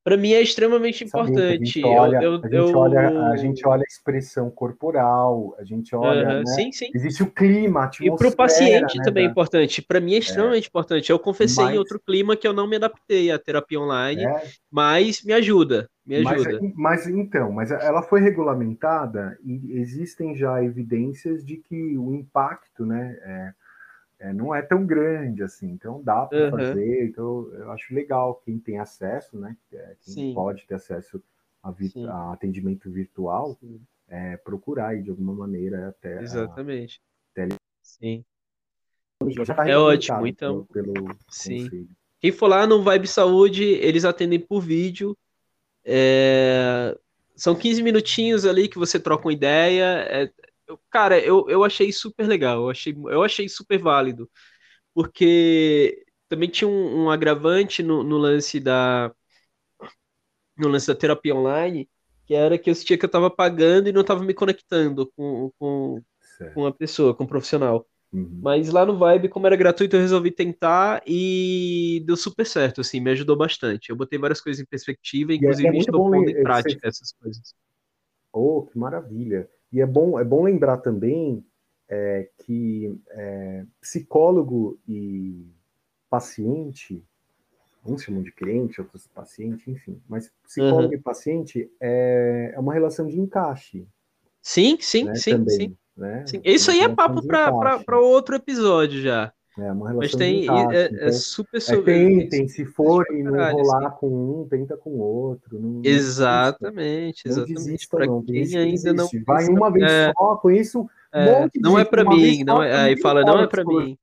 para mim é extremamente importante. A gente, olha, eu, eu, a, gente eu... olha, a gente olha a expressão corporal, a gente olha. Uhum, né? Sim, sim. Existe o clima, a E para o paciente né, também é importante. Para mim é extremamente é. importante. Eu confessei mas... em outro clima que eu não me adaptei à terapia online, é. mas me ajuda. Me ajuda. Mas, mas então, mas ela foi regulamentada e existem já evidências de que o impacto, né? É, é, não é tão grande assim, então dá para uhum. fazer. Então eu acho legal quem tem acesso, né? É, quem Sim. pode ter acesso a, a atendimento virtual, é, procurar aí de alguma maneira até. Exatamente. A, até... Sim. Tá é ótimo, então. Pelo, pelo Sim. Conselho. Quem for lá no Vibe Saúde, eles atendem por vídeo. É... São 15 minutinhos ali que você troca uma ideia. É, cara, eu, eu achei super legal, eu achei, eu achei super válido, porque também tinha um, um agravante no, no, lance da no lance da terapia online, que era que eu sentia que eu estava pagando e não estava me conectando com, com, com a pessoa, com o profissional. Uhum. Mas lá no Vibe, como era gratuito, eu resolvi tentar e deu super certo, assim, me ajudou bastante. Eu botei várias coisas em perspectiva, é inclusive é estou pondo em prática essas coisas. Oh, que maravilha! E é bom, é bom lembrar também é, que é, psicólogo e paciente, uns chamam de cliente, outros paciente, enfim, mas psicólogo uhum. e paciente é, é uma relação de encaixe. Sim, sim, né, sim, também, sim. Né? sim. Isso aí é papo para outro episódio já. É uma relação Mas tem, de encaixe, é, é então, é super sobre. É, tentem, se for e não rolar assim. com um, tenta com o outro. Não, exatamente, não exatamente. Desista, não desista, quem ainda não Vai uma vez é, só, com isso. É, não é para mim, não é, aí fala, não é para mim.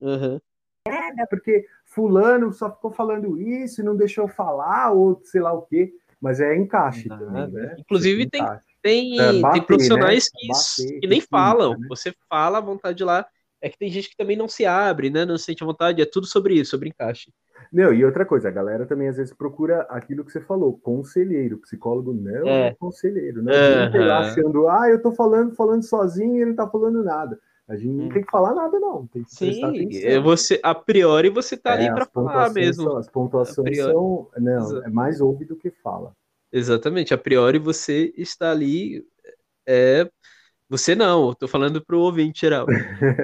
Uhum. É, né? Porque fulano só ficou falando isso e não deixou falar, ou sei lá o quê. Mas é encaixe também, né? Inclusive tem, tem, é, bater, tem profissionais né? que, bater, que nem falam. Né? Você fala à vontade lá é que tem gente que também não se abre, né? Não se sente à vontade. É tudo sobre isso, sobre encaixe. Não, e outra coisa, a galera também às vezes procura aquilo que você falou, conselheiro. psicólogo não é, é conselheiro, né? Gente lá achando, ah, eu tô falando, falando sozinho e ele não tá falando nada. A gente não hum. tem que falar nada, não. Tem que Sim, é você, a priori você tá ali é, para falar mesmo. São, as pontuações são. Não, Exato. é mais ouve do que fala. Exatamente, a priori você está ali é, você não, estou falando para o ouvinte geral.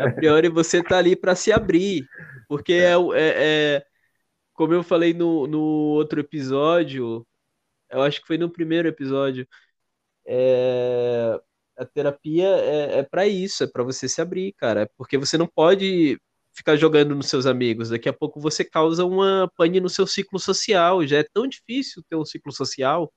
A priori você está ali para se abrir, porque é, é, é, como eu falei no, no outro episódio, eu acho que foi no primeiro episódio, é, a terapia é, é para isso, é para você se abrir, cara, porque você não pode ficar jogando nos seus amigos. Daqui a pouco você causa uma pane no seu ciclo social. Já é tão difícil ter um ciclo social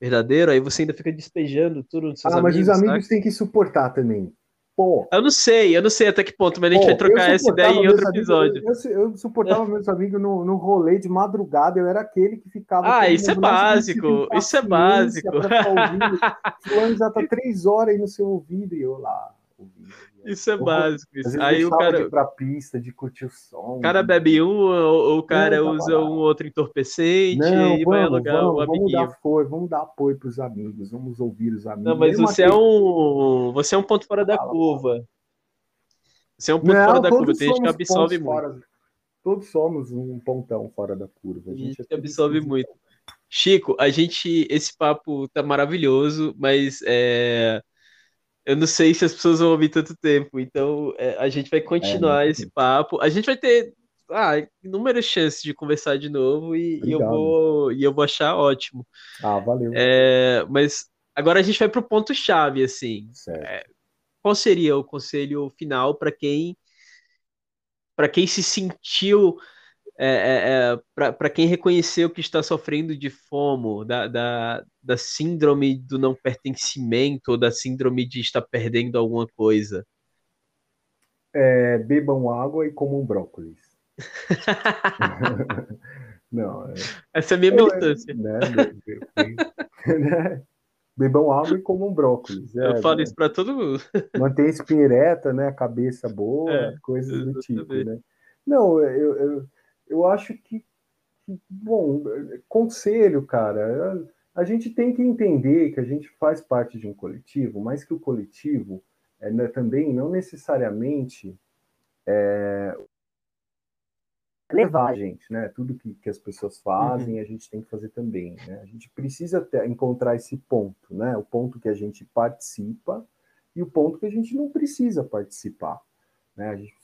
verdadeiro, aí você ainda fica despejando tudo nos seus ah, amigos. Ah, mas os amigos têm que suportar também. Pô. Eu não sei, eu não sei até que ponto, mas a gente Pô, vai trocar essa ideia em outro episódio. Amigos, eu, eu, suportava meus amigos no, no rolê de madrugada, eu era aquele que ficava. Ah, isso é básico, isso é básico. Fulano já tá três horas aí no seu ouvido e eu lá. Ouvindo. Isso é básico. Isso. Aí o cara. De ir pra pista, de curtir o som. O cara bebe um, ou o cara não, usa um outro entorpecente não, e vamos, vai alugar vamos, o amiguinho. Vamos dar, apoio, vamos dar apoio pros amigos, vamos ouvir os amigos. Não, mas você é, um, você é um ponto fora da Fala, curva. Você é um ponto não, fora da curva, tem gente que absorve muito. Fora, todos somos um pontão fora da curva. A gente, a gente é absorve muito. Chico, a gente. Esse papo tá maravilhoso, mas é eu não sei se as pessoas vão ouvir tanto tempo, então é, a gente vai continuar é, esse papo. A gente vai ter ah, inúmeras chances de conversar de novo e, e, eu, vou, e eu vou achar ótimo. Ah, valeu. É, mas agora a gente vai para o ponto-chave, assim. É, qual seria o conselho final para quem para quem se sentiu é, é, é para quem reconheceu que está sofrendo de FOMO, da, da, da síndrome do não pertencimento, ou da síndrome de estar perdendo alguma coisa? É, bebam água e comam brócolis. não, é... Essa é a minha militância. Né, né, Bebam água e comam brócolis. É, eu falo né? isso para todo mundo. Mantém a espinha ereta, né? A cabeça boa, é, coisas do tipo, né? Não, eu, eu, eu acho que, que, bom, conselho, cara, a gente tem que entender que a gente faz parte de um coletivo, mas que o coletivo é, né, também não necessariamente é, levar a gente, né? Tudo que, que as pessoas fazem, uhum. a gente tem que fazer também, né? A gente precisa ter, encontrar esse ponto, né? O ponto que a gente participa e o ponto que a gente não precisa participar, né? A gente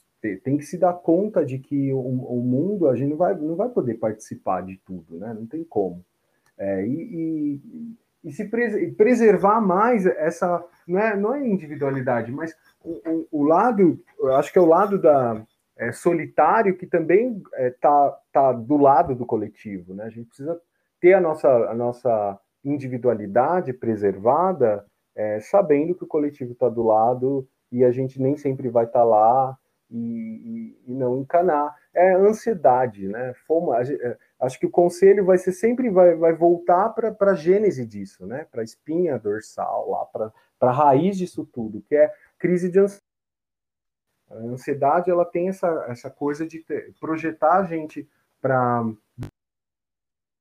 tem, que se dar conta de que o, o, mundo, a gente não vai, não vai poder participar de tudo, né? Não tem como. É, e, e, e, se preservar mais essa, não é, não é individualidade, mas o, o, o lado, acho que é o lado da é, solitário que também está é, tá, tá do lado do coletivo. Né? A gente precisa ter a nossa, a nossa individualidade preservada, é, sabendo que o coletivo está do lado e a gente nem sempre vai estar tá lá e, e, e, não encanar. É ansiedade, né? Foma, é, acho que o conselho vai ser sempre vai, vai voltar para a gênese disso, né? Para a espinha dorsal, lá para a raiz disso tudo, que é crise de ansiedade a ansiedade ela tem essa, essa coisa de ter, projetar a gente para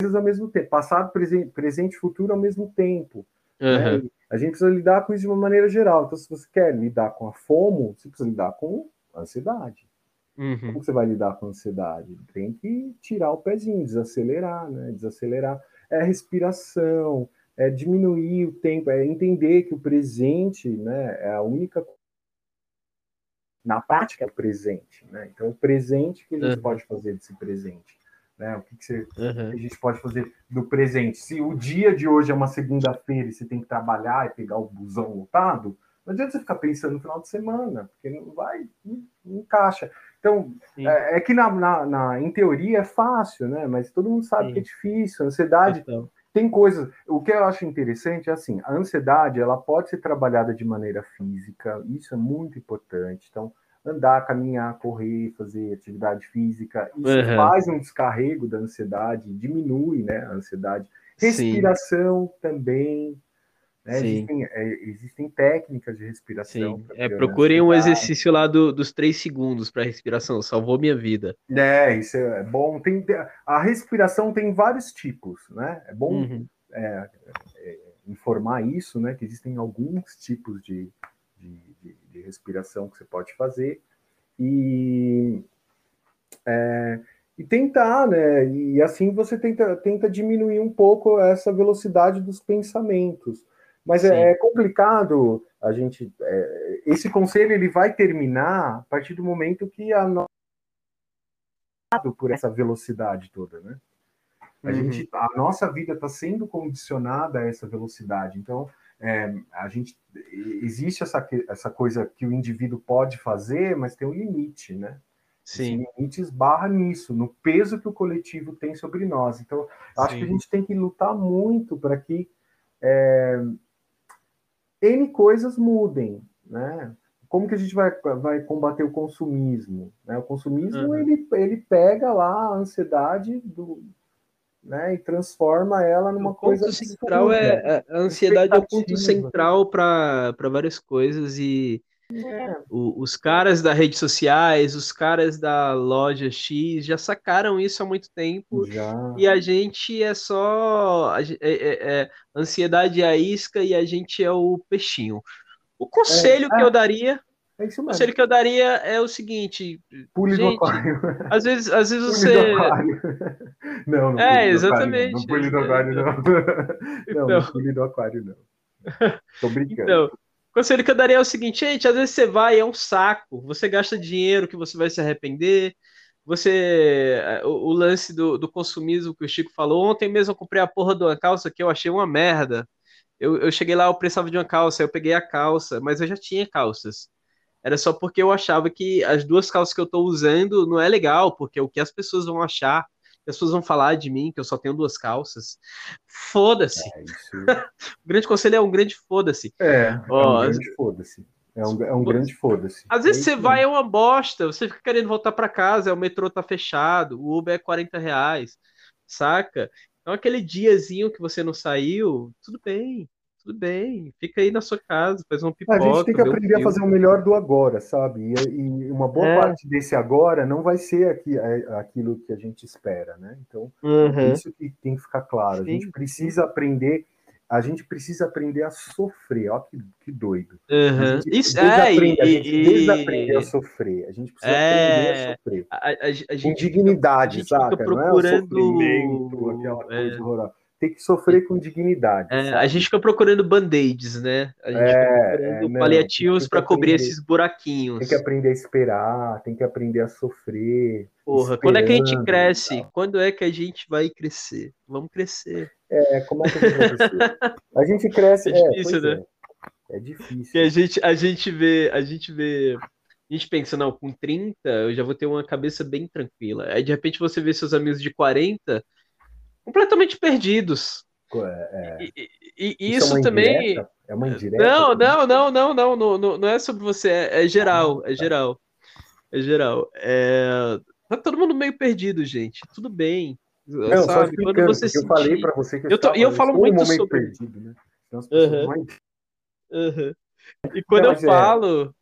coisas ao mesmo tempo, passado, presente, presente e futuro ao mesmo tempo. Uhum. Né? A gente precisa lidar com isso de uma maneira geral. Então, se você quer lidar com a FOMO, você precisa lidar com ansiedade. Uhum. Como você vai lidar com a ansiedade? Tem que tirar o pezinho, desacelerar, né? Desacelerar. É respiração, é diminuir o tempo, é entender que o presente né, é a única na prática é o presente, né? Então, o presente que a gente uhum. pode fazer desse presente, né? O que, que, você, uhum. a gente pode fazer do presente? Se o dia de hoje é uma segunda-feira e você tem que trabalhar e pegar o busão lotado, não adianta você ficar pensando no final de semana, porque não vai, não, não encaixa. Então, é, é, que na, na, na, em teoria é fácil, né? Mas todo mundo sabe Sim. que é difícil. Ansiedade então. tem coisas. O que eu acho interessante é assim: a ansiedade ela pode ser trabalhada de maneira física, isso é muito importante. Então, andar, caminhar, correr, fazer atividade física, isso uhum. faz um descarrego da ansiedade, diminui né, a ansiedade. Respiração Sim. também. Né? Existem, é, existem, técnicas de respiração. É, procurem um exercício lá do, dos três segundos para respiração, salvou minha vida. É, isso é bom. Tem, a respiração tem vários tipos, né? É bom uhum. é, é, informar isso, né? Que existem alguns tipos de, de, de, de respiração que você pode fazer e, é, e tentar, né? E assim você tenta, tenta diminuir um pouco essa velocidade dos pensamentos. Mas é, é, complicado a gente. É, esse conselho ele vai terminar a partir do momento que a nossa por essa velocidade toda, né? A, uhum. gente, a nossa vida está sendo condicionada a essa velocidade. Então, é, a gente existe essa, essa coisa que o indivíduo pode fazer, mas tem um limite, né? Sim. Esse limite esbarra nisso, no peso que o coletivo tem sobre nós. Então, acho Sim. que a gente tem que lutar muito para que é, N coisas mudem, né? Como que a gente vai, vai combater o consumismo? Né? O consumismo, uhum. ele, ele pega lá a ansiedade do, né, e transforma ela numa o coisa ponto central é, é a ansiedade é o ponto central para várias coisas e é. o, os caras das redes sociais, os caras da loja X já sacaram isso há muito tempo já. e a gente é só a, é, é, é, ansiedade é a isca e a gente é o peixinho. O conselho que eu daria é isso mesmo. O conselho que eu daria é o seguinte. Pule gente, do aquário. Às vezes, às vezes você. não, não. É, exatamente. Não pule do aquário, não. Não, não pule do aquário, não. Tô brincando. Então, o conselho que eu daria é o seguinte, gente, às vezes você vai, é um saco. Você gasta dinheiro que você vai se arrepender. Você. O, o lance do, do consumismo que o Chico falou. Ontem mesmo eu comprei a porra de uma calça que eu achei uma merda. Eu, eu cheguei lá, eu precisava de uma calça, eu peguei a calça, mas eu já tinha calças era só porque eu achava que as duas calças que eu estou usando não é legal, porque o que as pessoas vão achar, pessoas vão falar de mim, que eu só tenho duas calças. Foda-se. É, isso... o grande conselho é um grande foda-se. É, Ó, é um grande foda-se. É um, é um grande foda-se. Às vezes é você vai, é uma bosta, você fica querendo voltar para casa, o metrô tá fechado, o Uber é 40 reais, saca? Então aquele diazinho que você não saiu, tudo bem, tudo bem, fica aí na sua casa, faz um pipoca. A gente tem que aprender um a fazer o melhor do agora, sabe? E, e uma boa é. parte desse agora não vai ser aqui, é, aquilo que a gente espera, né? Então, uhum. isso que tem que ficar claro. Sim. A gente precisa aprender. a gente precisa aprender a sofrer. Ó, que, que doido. Uhum. Isso, é, e, a gente desaprender a sofrer. A gente precisa é, aprender a sofrer. A, a, a gente, Com dignidade, saca? Procurando... Não é o sofrimento, aquela coisa é. horrorosa tem que sofrer com dignidade. É, a gente fica procurando band-aids, né? A gente é, fica procurando é, paliativos para cobrir esses buraquinhos. Tem que aprender a esperar, tem que aprender a sofrer. Porra, quando é que a gente cresce? Quando é que a gente vai crescer? Vamos crescer. É, como é que a gente vai crescer? a gente cresce. É difícil, né? É. é. difícil. E a gente, a gente vê, a gente vê. A gente pensa, não, com 30 eu já vou ter uma cabeça bem tranquila. Aí de repente você vê seus amigos de 40 completamente perdidos. É, é... E, e, e, isso, isso é também. É uma indireta? Não, não, não, não, não, não, não, não é sobre você, é, é geral, ah, é geral. É geral. É... Tá todo mundo meio perdido, gente. Tudo bem. Não, sabe? Quando você sentir... Eu falei para você que eu, tô, eu falo muito sobre perdido, né? Uhum. Mais... Uhum. E quando não, eu é. falo,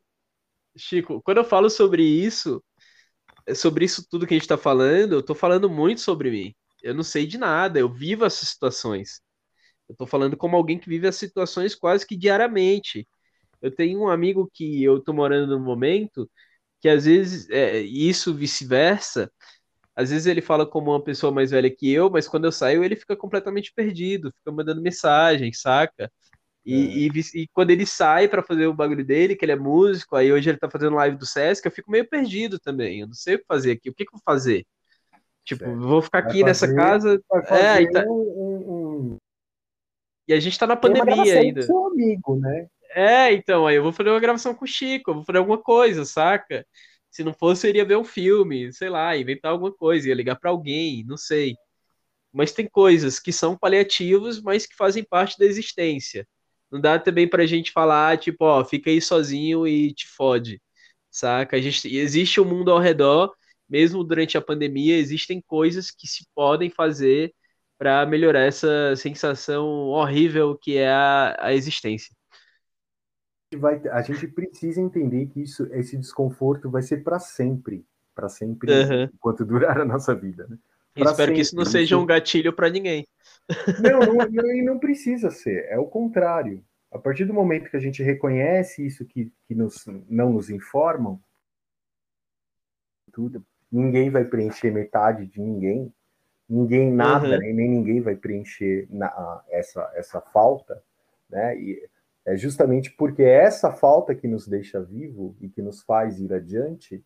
Chico, quando eu falo sobre isso, sobre isso tudo que a gente está falando, eu tô falando muito sobre mim eu não sei de nada, eu vivo essas situações. Eu tô falando como alguém que vive as situações quase que diariamente. Eu tenho um amigo que eu tô morando no momento que às vezes, é, isso vice-versa, às vezes ele fala como uma pessoa mais velha que eu, mas quando eu saio ele fica completamente perdido, fica mandando mensagem, saca? E, é. e, e, quando ele sai para fazer o bagulho dele, que ele é músico, aí hoje ele tá fazendo live do Sesc, eu fico meio perdido também. Eu não sei o que fazer aqui. O que, que eu vou fazer? Tipo, certo. vou ficar aqui nessa fazer, casa. É, e, tá... um, um... e a gente tá na pandemia ainda. seu amigo, né? É, então, aí eu vou fazer uma gravação com o Chico, eu vou fazer alguma coisa, saca? Se não fosse, eu iria ver um filme, sei lá, inventar alguma coisa, ia ligar para alguém, não sei. Mas tem coisas que são paliativos, mas que fazem parte da existência. Não dá também pra gente falar, tipo, ó, fica aí sozinho e te fode, saca? A gente, existe um mundo ao redor mesmo durante a pandemia, existem coisas que se podem fazer para melhorar essa sensação horrível que é a, a existência. Vai, a gente precisa entender que isso, esse desconforto vai ser para sempre, para sempre, uhum. enquanto durar a nossa vida. Né? Espero sempre. que isso não seja um gatilho para ninguém. Não, não, não, não precisa ser. É o contrário. A partir do momento que a gente reconhece isso que, que nos, não nos informam, tudo, ninguém vai preencher metade de ninguém, ninguém nada, uhum. nem ninguém vai preencher na, essa, essa falta, né? E é justamente porque é essa falta que nos deixa vivo e que nos faz ir adiante.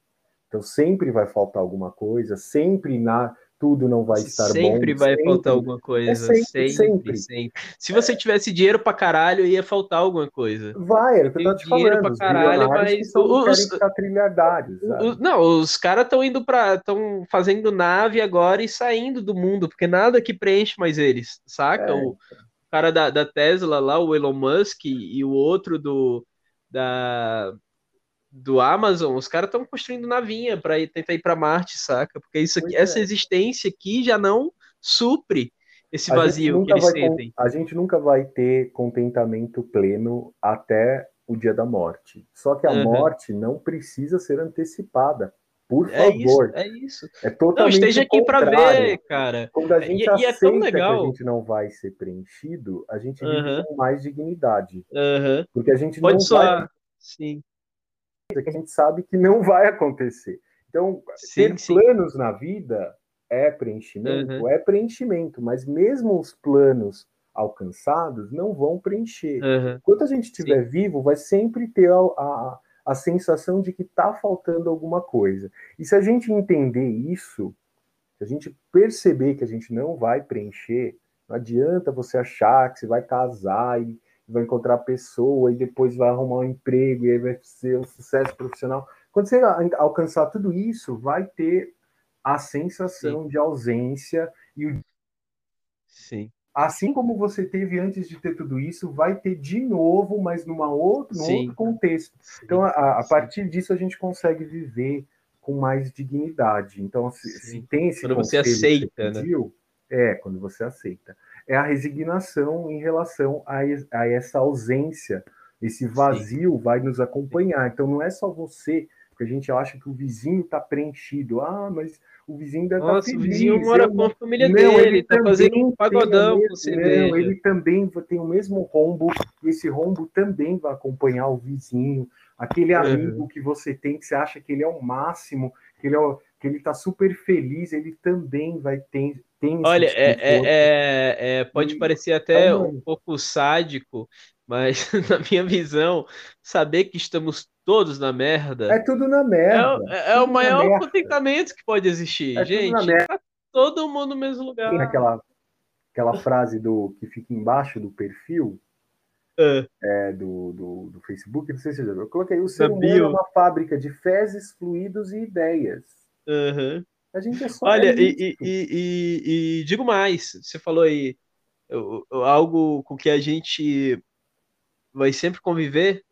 Então sempre vai faltar alguma coisa, sempre na tudo não vai estar sempre bom. Sempre vai faltar alguma coisa. É sempre, sempre, sempre, Se você tivesse dinheiro pra caralho, ia faltar alguma coisa. Vai, eu tô te dinheiro falando. Pra caralho, mas os, trilhardários. Os, não, os caras estão indo para estão fazendo nave agora e saindo do mundo, porque nada que preenche mais eles, saca? É. O cara da, da Tesla lá, o Elon Musk, e o outro do da do Amazon, os caras estão construindo navinha para tentar ir para Marte, saca? Porque isso aqui, essa é. existência aqui já não supre esse vazio que eles sentem. A gente nunca vai ter contentamento pleno até o dia da morte. Só que a uhum. morte não precisa ser antecipada. Por é favor. É isso. É, isso. é totalmente não, esteja aqui para ver, cara. Quando a gente e, aceita e é tão legal. que a gente não vai ser preenchido, a gente vive uhum. com mais dignidade. Uhum. Porque a gente Pode não soar. vai. Sim que a gente sabe que não vai acontecer. Então, sim, ter sim. planos na vida é preenchimento, uhum. é preenchimento, mas mesmo os planos alcançados não vão preencher. Uhum. Enquanto a gente estiver vivo, vai sempre ter a, a, a sensação de que está faltando alguma coisa. E se a gente entender isso, se a gente perceber que a gente não vai preencher, não adianta você achar que você vai casar e vai encontrar pessoa e depois vai arrumar um emprego e aí vai ser um sucesso profissional. Quando você alcançar tudo isso, vai ter a sensação Sim. de ausência e o Sim. Assim como você teve antes de ter tudo isso, vai ter de novo, mas numa outro, num outro contexto. Então, a, a partir disso, a gente consegue viver com mais dignidade. Então, se, se tem esse quando você aceita, você né? pediu, né? É, quando você aceita é a resignação em relação a, a essa ausência, esse vazio Sim. vai nos acompanhar. Então não é só você porque a gente acha que o vizinho está preenchido. Ah, mas o vizinho deve Nossa, tá o feliz. vizinho mora eu com a família Não, dele, ele tá também fazendo um tem pagodão o com cerveja. Não, ele também tem o mesmo rombo, e esse rombo também vai acompanhar o vizinho. Aquele Uhum. amigo que você tem, que você acha que ele é o máximo, que ele, é o- que ele tá super feliz, ele também vai ter. Tem Olha, é, desconforto. é- é- é- pode E- parecer até então, um pouco sádico, mas na minha visão, saber que estamos todos na merda É tudo na é, merda. é o na maior contentamento que pode existir. É Gente, tá todo mundo no mesmo lugar. Tem aquela, aquela frase do que fica embaixo do perfil É. é, do, do, do Facebook, não sei se você já viu. Eu coloquei o ser humano é uma fábrica de fezes, fluidos e ideias. Aham. A gente é só. Olha, e, e- e- e- e digo mais, você falou aí algo com que a gente vai sempre conviver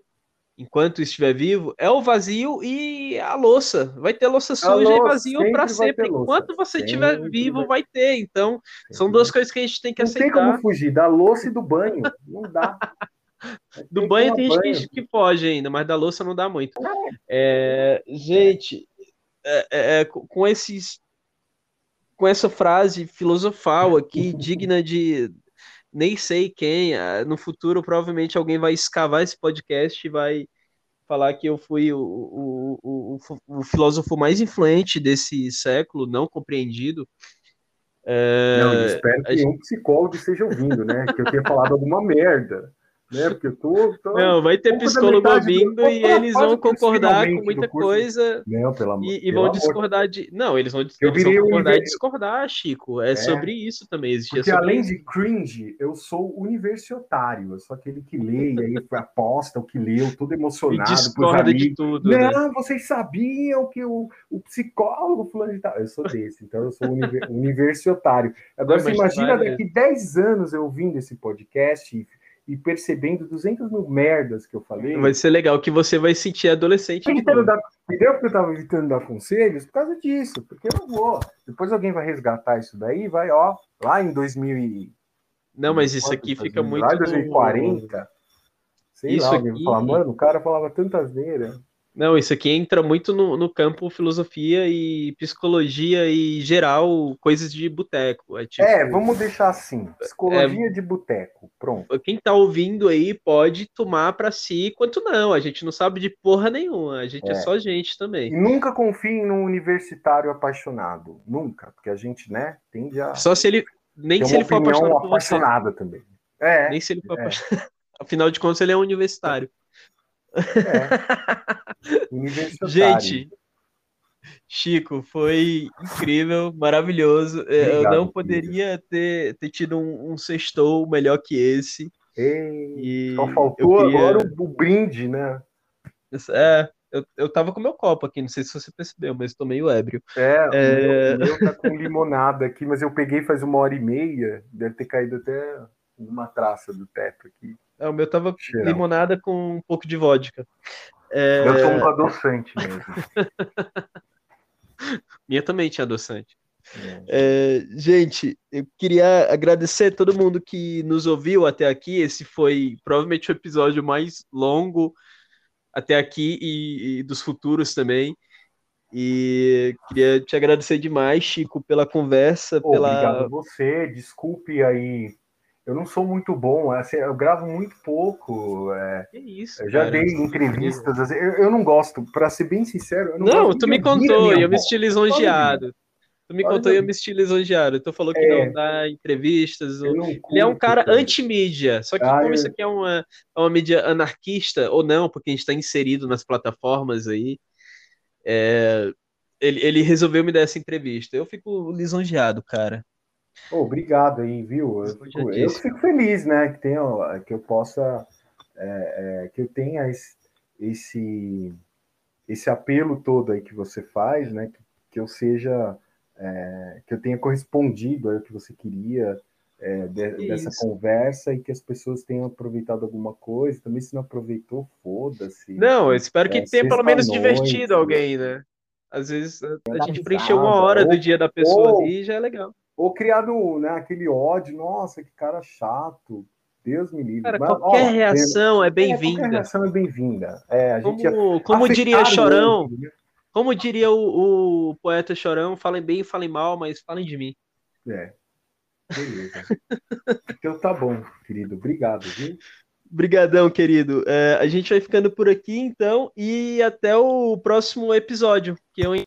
enquanto estiver vivo, é o vazio e a louça. Vai ter louça suja e louça, vazio para sempre. Enquanto você estiver vivo, vai- vai ter. Então, são duas coisas que a gente tem que Não tem como aceitar. fugir da louça e do banho. Não dá. Do Tem banho tem gente que, que foge ainda, mas da louça não dá muito. É, gente, é, é, é, com esses, com essa frase filosofal aqui, digna de nem sei quem, ah, no futuro provavelmente alguém vai escavar esse podcast e vai falar que eu fui o, o, o, o, filósofo mais influente desse século, não compreendido. É, Não, eu espero que gente- um psicólogo esteja ouvindo, né? Que eu tenha falado alguma merda. Né? Porque. Não, vai ter psicólogo ouvindo e eles vão concordar com muita curso. coisa Não, pelo amor e, e vão discordar de. Não, eles vão, Eu eles vão concordar e discordar, Chico. É, É. sobre isso também. Existia Porque além isso. de cringe, eu sou universitário. Eu sou aquele que lê e aí aposta o que leu, todo E emocionado. pros discorda de tudo. né? Não, vocês sabiam que o, o psicólogo fulano de tal. Eu sou desse, então eu sou univer- universitário. Agora Não, você imagina daqui 10 anos eu ouvindo esse podcast e, percebendo 200 mil merdas que eu falei. Vai ser legal que você vai sentir adolescente entendeu porque eu tava evitando dar conselhos? Por causa disso, porque eu não vou. Depois alguém vai resgatar isso daí, vai, ó, lá em 2000 e... Não, mas isso aqui fica muito. Lá em no- 2040, sei Isso lá, alguém aqui- falar, mano, o cara falava tanta asneira. Não, isso aqui entra muito no, no campo filosofia e psicologia e geral, coisas de boteco. É tipo. É, vamos deixar assim, psicologia de boteco, pronto. Quem tá ouvindo aí pode tomar pra si, quanto não. A gente não sabe de porra nenhuma. A gente é, É. só gente E também. nunca confiem num universitário apaixonado, nunca, porque a gente, né, tende a Só se ele. Nem se ele for apaixonado apaixonada também. É, Nem se ele for É. apaixonado. Afinal de contas, ele é um universitário. É. Gente, Chico, foi incrível, maravilhoso. É, Eu Obrigado, não poderia ter, ter tido um, um sextou melhor que esse. Ei, E só eu faltou queria- agora o, o brinde, né? É, eu, eu tava com meu copo aqui, não sei se você percebeu, mas tô meio ébrio. É, É. O, meu, o meu tá com limonada aqui, mas eu peguei faz uma hora e meia, deve ter caído até uma traça do teto aqui. É, o meu tava Cheirão. limonada com um pouco de vodka. É, Eu tomo com adoçante mesmo. minha também tinha adoçante. É, gente, eu queria agradecer a todo mundo que nos ouviu até aqui. Esse foi provavelmente o episódio mais longo até aqui e, e dos futuros também. E queria te agradecer demais, Chico, pela conversa, Pô, pela. Obrigado a você, desculpe aí. Eu não sou muito bom, assim, eu gravo muito pouco. é, Que isso, eu já cara? dei entrevistas, assim, eu, eu não gosto, pra ser bem sincero. Eu não, Não, tu me contou e eu me lisonjeado. Tu me Olha, contou e eu me senti lisonjeado. Tu falou que É. não dá entrevistas. Não Ele é um cara anti-mídia. Só que Ah, como eu- isso aqui é uma, é uma mídia anarquista, ou não, porque a gente está inserido nas plataformas aí, é, ele, ele resolveu me dar essa entrevista. Eu fico lisonjeado, cara. Pô, obrigado aí, viu? Eu eu fico feliz, né, que, tenha, que eu possa, é, é, que eu tenha esse, esse, esse apelo todo aí que você faz, né, que, que eu seja, é, que eu tenha correspondido ao que você queria é, de- dessa conversa e que as pessoas tenham aproveitado alguma coisa. Também se não aproveitou, foda-se. Não, eu espero que É, tenha pelo menos sexta-noite. divertido alguém, né? Às vezes a, a gente preencheu uma hora do ou- dia da pessoa ou- ali e já é legal. Ou criado né, aquele ódio, nossa, que cara chato. Deus me livre. Cara, Mas, qualquer ó, reação é bem-vinda. qualquer reação é bem-vinda. É, como, como diria Chorão, né? como diria o, o, poeta Chorão, falem bem, falem mal, mas falem de mim. É. Beleza. então tá bom, querido. Obrigado, viu? Obrigadão, querido. É, a gente vai ficando por aqui, então, e até o próximo episódio, que eu